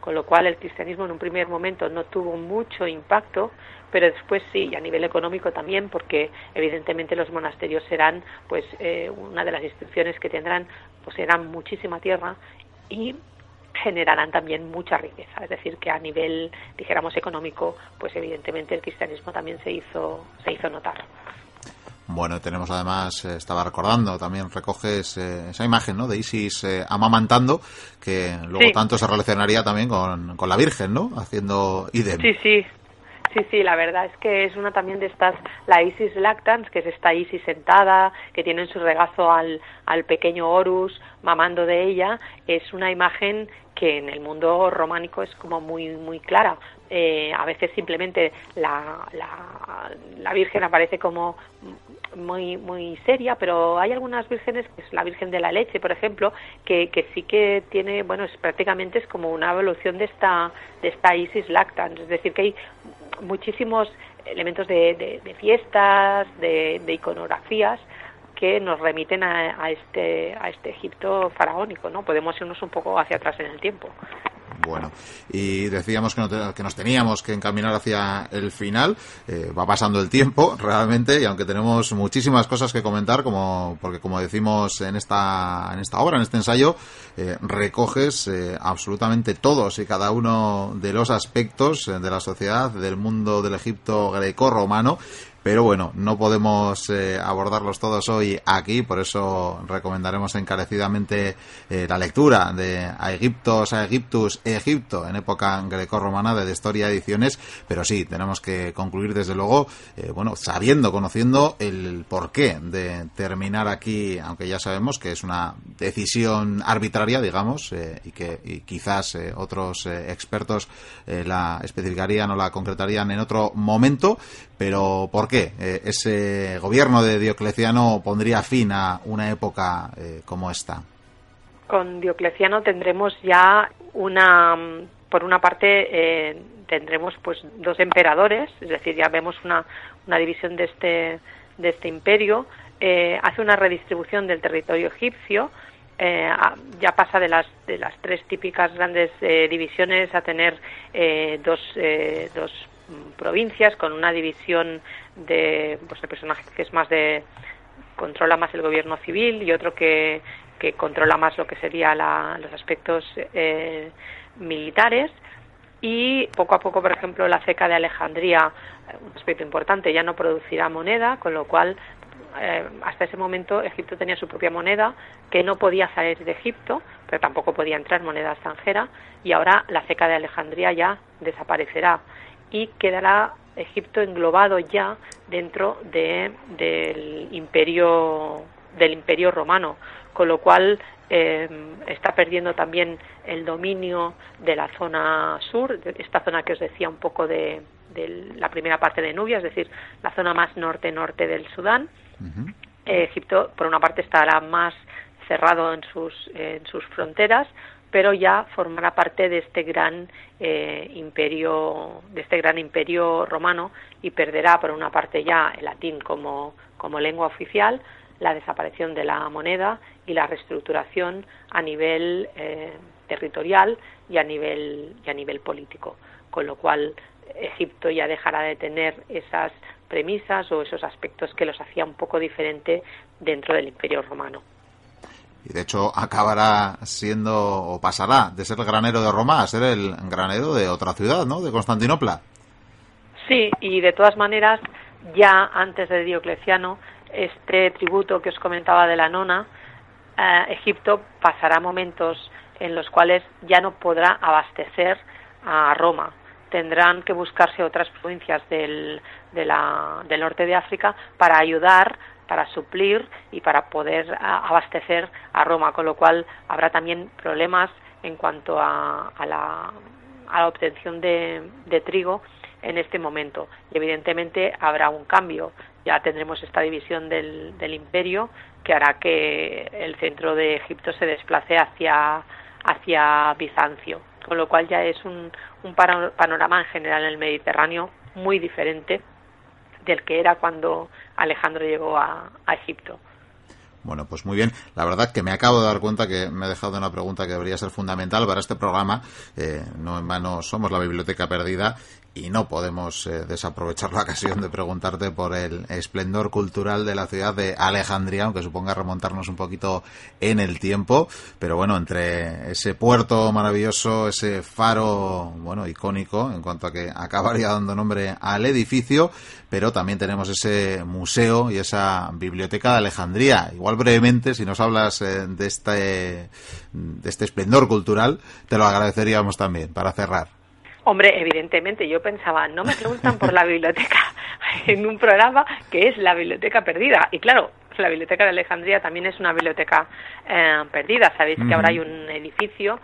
Con lo cual el cristianismo en un primer momento no tuvo mucho impacto pero después sí a nivel económico también porque evidentemente los monasterios serán pues eh, una de las instituciones que tendrán pues serán muchísima tierra y generarán también mucha riqueza, es decir, que a nivel, dijéramos, económico, pues evidentemente el cristianismo también se hizo, se hizo notar. Bueno, tenemos además, eh, estaba recordando, también recoges eh, esa imagen ¿no? de Isis eh, amamantando, que luego sí. tanto se relacionaría también con, con, la Virgen, ¿no? Haciendo idem. Sí, sí. Sí, sí, la verdad es que es una también de estas, la Isis lactans, que es esta Isis sentada, que tiene en su regazo al, al pequeño Horus mamando de ella, es una imagen que en el mundo románico es como muy muy clara. Eh, a veces simplemente la, la, la, Virgen aparece como muy muy seria, pero hay algunas vírgenes, que es la Virgen de la Leche, por ejemplo, que, que sí que tiene, bueno, es prácticamente es como una evolución de esta de esta Isis lactans, es decir, que hay muchísimos elementos de, de, fiestas, de, de, iconografías que nos remiten a, a, este a este Egipto faraónico, ¿no? Podemos irnos un poco hacia atrás en el tiempo. Bueno, y decíamos que, no que, nos teníamos que encaminar hacia el final. Eh, va pasando el tiempo, realmente, y aunque tenemos muchísimas cosas que comentar, como porque como decimos en esta en esta obra, en este ensayo, eh, recoges eh, absolutamente todos y cada uno de los aspectos de la sociedad del mundo del Egipto greco-romano pero bueno, no podemos eh, abordarlos todos hoy aquí, por eso recomendaremos encarecidamente eh, la lectura de A Egiptos, A Egiptus, Egipto en época grecorromana de, Historia Ediciones, pero sí, tenemos que concluir desde luego, eh, bueno, sabiendo, conociendo el porqué de terminar aquí, aunque ya sabemos que es una decisión arbitraria, digamos, y que quizás otros expertos la especificarían o la concretarían en otro momento, pero ¿por qué eh, ese gobierno de Diocleciano pondría fin a una época eh, como esta? Con Diocleciano tendremos ya una, por una parte, eh, tendremos pues dos emperadores, es decir, ya vemos una, una división de este, de este imperio, eh, hace una redistribución del territorio egipcio, eh, ya pasa de las de las tres típicas grandes eh, divisiones a tener eh, dos, dos provincias con una división de, pues, de personajes que es más de controla más el gobierno civil y otro que, controla más lo que sería la, los aspectos eh, militares. Y poco a poco, por ejemplo, la ceca de Alejandría, un aspecto importante, ya no producirá moneda, con lo cual eh, hasta ese momento Egipto tenía su propia moneda que no podía salir de Egipto, pero tampoco podía entrar moneda extranjera y ahora la ceca de Alejandría ya desaparecerá y quedará Egipto englobado ya dentro de, del imperio del imperio romano con lo cual eh, está perdiendo también el dominio de la zona sur esta zona que os decía un poco de, de la primera parte de Nubia es decir la zona más norte norte del Sudán uh -huh. eh, Egipto por una parte estará más cerrado en sus en sus fronteras pero ya formará parte de este gran eh, imperio de este gran imperio romano y perderá por una parte ya el latín como, lengua oficial la desaparición de la moneda y la reestructuración a nivel eh, territorial y a nivel y a nivel político. Con lo cual Egipto ya dejará de tener esas premisas o esos aspectos que los hacía un poco diferente dentro del imperio romano y de hecho acabará siendo o pasará de ser el granero de Roma a ser el granero de otra ciudad, ¿no? De Constantinopla. Sí, y de todas maneras, ya antes de Diocleciano, este tributo que os comentaba de la nona, eh, Egipto pasará momentos en los cuales ya no podrá abastecer a Roma. Tendrán que buscarse otras provincias del, de la, del norte de África para ayudar para suplir y para poder abastecer a Roma, con lo cual habrá también problemas en cuanto a, a, la, obtención de, de, trigo en este momento. Y evidentemente habrá un cambio. Ya tendremos esta división del, del imperio que hará que el centro de Egipto se desplace hacia, hacia Bizancio, con lo cual ya es un, un panorama en general en el Mediterráneo muy diferente del que era cuando Alejandro llegó a, Egipto. Bueno, pues muy bien. La verdad que me acabo de dar cuenta que me he dejado una pregunta que debería ser fundamental para este programa. Eh, no en vano somos la biblioteca perdida y no podemos eh, desaprovechar la ocasión de preguntarte por el esplendor cultural de la ciudad de Alejandría, aunque suponga remontarnos un poquito en el tiempo. Pero bueno, entre ese puerto maravilloso, ese faro, bueno, icónico, en cuanto a que acabaría dando nombre al edificio, pero también tenemos ese museo y esa biblioteca de Alejandría. Igual brevemente, si nos hablas eh, de este, de este esplendor cultural, te lo agradeceríamos también para cerrar. Hombre, evidentemente, yo pensaba, no me preguntan por la biblioteca en un programa que es la biblioteca perdida. Y claro, la biblioteca de Alejandría también es una biblioteca eh, perdida. Sabéis que ahora hay un edificio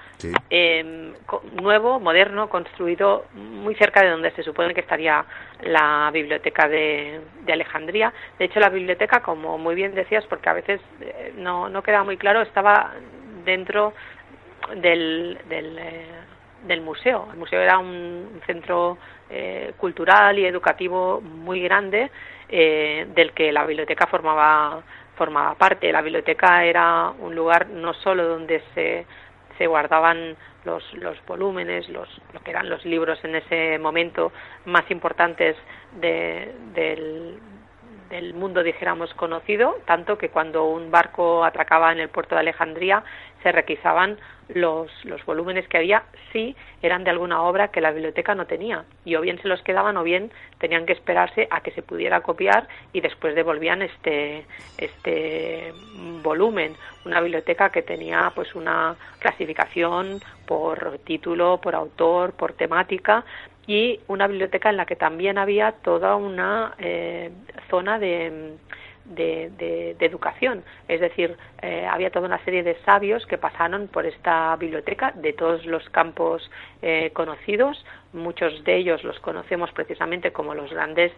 eh, nuevo, moderno, construido muy cerca de donde se supone que estaría la biblioteca de, Alejandría. De hecho, la biblioteca, como muy bien decías, porque a veces eh, no, no queda muy claro, estaba dentro del, del, del museo. El museo era un centro cultural y educativo muy grande eh, del que la biblioteca formaba, formaba parte. La biblioteca era un lugar no solo donde se, se guardaban los, los volúmenes, los, lo que eran los libros en ese momento más importantes de, del, del mundo, dijéramos, conocido, tanto que cuando un barco atracaba en el puerto de Alejandría se requisaban los, los volúmenes que había si eran de alguna obra que la biblioteca no tenía. Y o bien se los quedaban o bien tenían que esperarse a que se pudiera copiar y después devolvían este este volumen. Una biblioteca que tenía pues una clasificación por título por autor por temática y una biblioteca en la que también había toda una eh, zona de, de, educación. Es decir, eh, había toda una serie de sabios que pasaron por esta biblioteca de todos los campos eh, conocidos. Muchos de ellos los conocemos precisamente como los grandes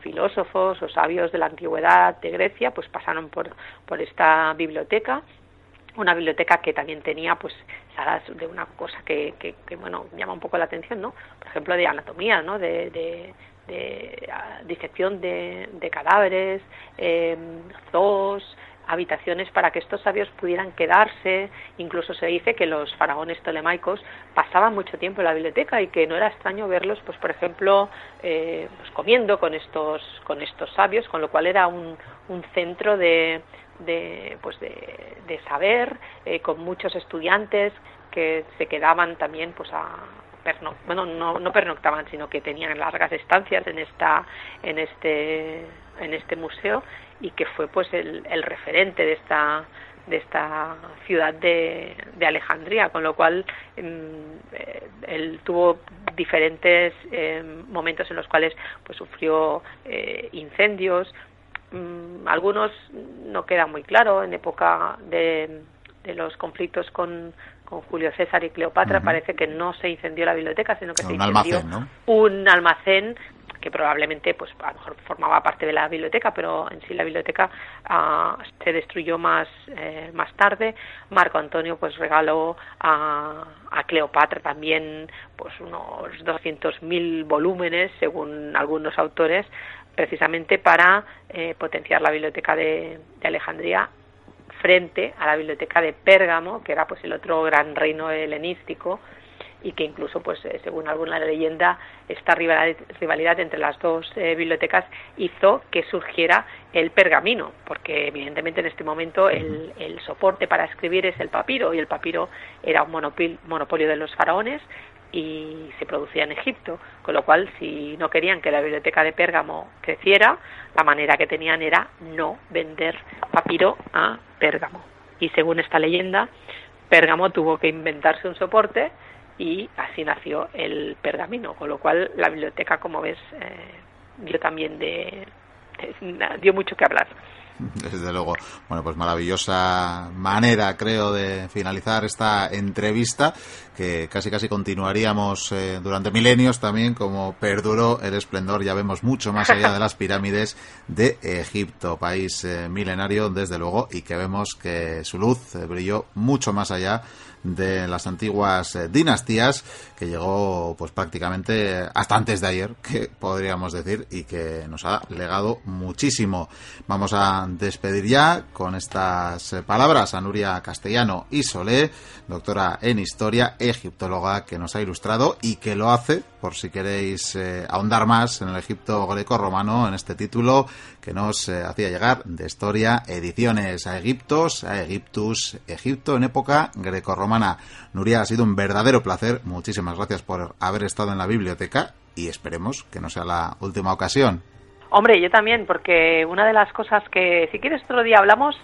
filósofos o sabios de la antigüedad de Grecia, pues pasaron por, por esta biblioteca una biblioteca que también tenía pues salas de una cosa que, que, bueno llama un poco la atención no por ejemplo de anatomía no de, de, disección de, de cadáveres eh, zoos habitaciones para que estos sabios pudieran quedarse. Incluso se dice que los faraones tolemaicos pasaban mucho tiempo en la biblioteca y que no era extraño verlos, pues por ejemplo, eh, pues comiendo con estos con estos sabios, con lo cual era un, un centro de, de, pues de, de saber, eh, con muchos estudiantes que se quedaban también pues a bueno no, no pernoctaban sino que tenían largas estancias en esta en este en este museo y que fue pues el, el referente de esta de esta ciudad de, de Alejandría, con lo cual mm, eh, él tuvo diferentes eh, momentos en los cuales pues sufrió eh, incendios, Mm, algunos no queda muy claro en época de, de los conflictos con, con, Julio César y Cleopatra parece que no se incendió la biblioteca sino que se incendió un almacén que probablemente pues a lo mejor formaba parte de la biblioteca pero en sí la biblioteca uh, se destruyó más eh, más tarde. Marco Antonio pues regaló a, a Cleopatra también pues unos 200.000 volúmenes según algunos autores precisamente para eh, potenciar la biblioteca de, Alejandría frente a la biblioteca de Pérgamo, que era pues el otro gran reino helenístico y que incluso pues eh, según alguna leyenda esta rivalidad, entre las dos eh, bibliotecas hizo que surgiera el pergamino porque evidentemente en este momento el, el, soporte para escribir es el papiro y el papiro era un monopolio de los faraones y se producía en Egipto, con lo cual si no querían que la biblioteca de Pérgamo creciera, la manera que tenían era no vender papiro a Pérgamo. Y según esta leyenda, Pérgamo tuvo que inventarse un soporte y así nació el pergamino, con lo cual la biblioteca, como ves, eh, dio también de, dio mucho que hablar. Desde luego. Bueno, pues maravillosa manera, creo, de finalizar esta entrevista, que casi casi continuaríamos eh, durante milenios también, como perduró el esplendor, ya vemos mucho más allá de las pirámides de Egipto, país eh, milenario, desde luego, y que vemos que su luz eh, brilló mucho más allá de las antiguas dinastías que llegó pues prácticamente hasta antes de ayer que podríamos decir y que nos ha legado muchísimo vamos a despedir ya con estas eh, palabras a Nuria Castellano y Solé doctora en historia egiptóloga que nos ha ilustrado y que lo hace por si queréis eh, ahondar más en el Egipto greco-romano en este título que nos hacía llegar de historia ediciones a Egiptos a Egiptus Egipto en época greco-romana Nuria, ha sido un verdadero placer. Muchísimas gracias por haber estado en la biblioteca y esperemos que no sea la última ocasión. Hombre, yo también, porque una de las cosas que, si quieres otro día hablamos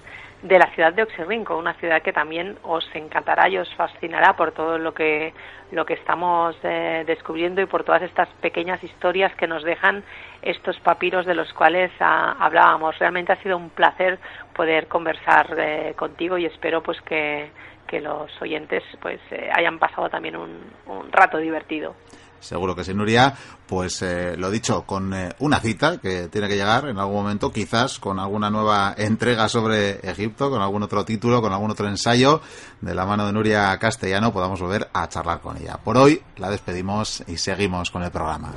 de la ciudad de Oxirrinco, una ciudad que también os encantará y os fascinará por todo lo que lo que estamos eh, descubriendo y por todas estas pequeñas historias que nos dejan estos papiros de los cuales ah, hablábamos. Realmente ha sido un placer poder conversar eh, contigo y espero pues que, que los oyentes pues eh, hayan pasado también un, un rato divertido. Seguro que sí, Nuria. Pues eh, lo dicho, con eh, una cita que tiene que llegar en algún momento, quizás con alguna nueva entrega sobre Egipto, con algún otro título, con algún otro ensayo, de la mano de Nuria Castellano, podamos volver a charlar con ella. Por hoy la despedimos y seguimos con el programa.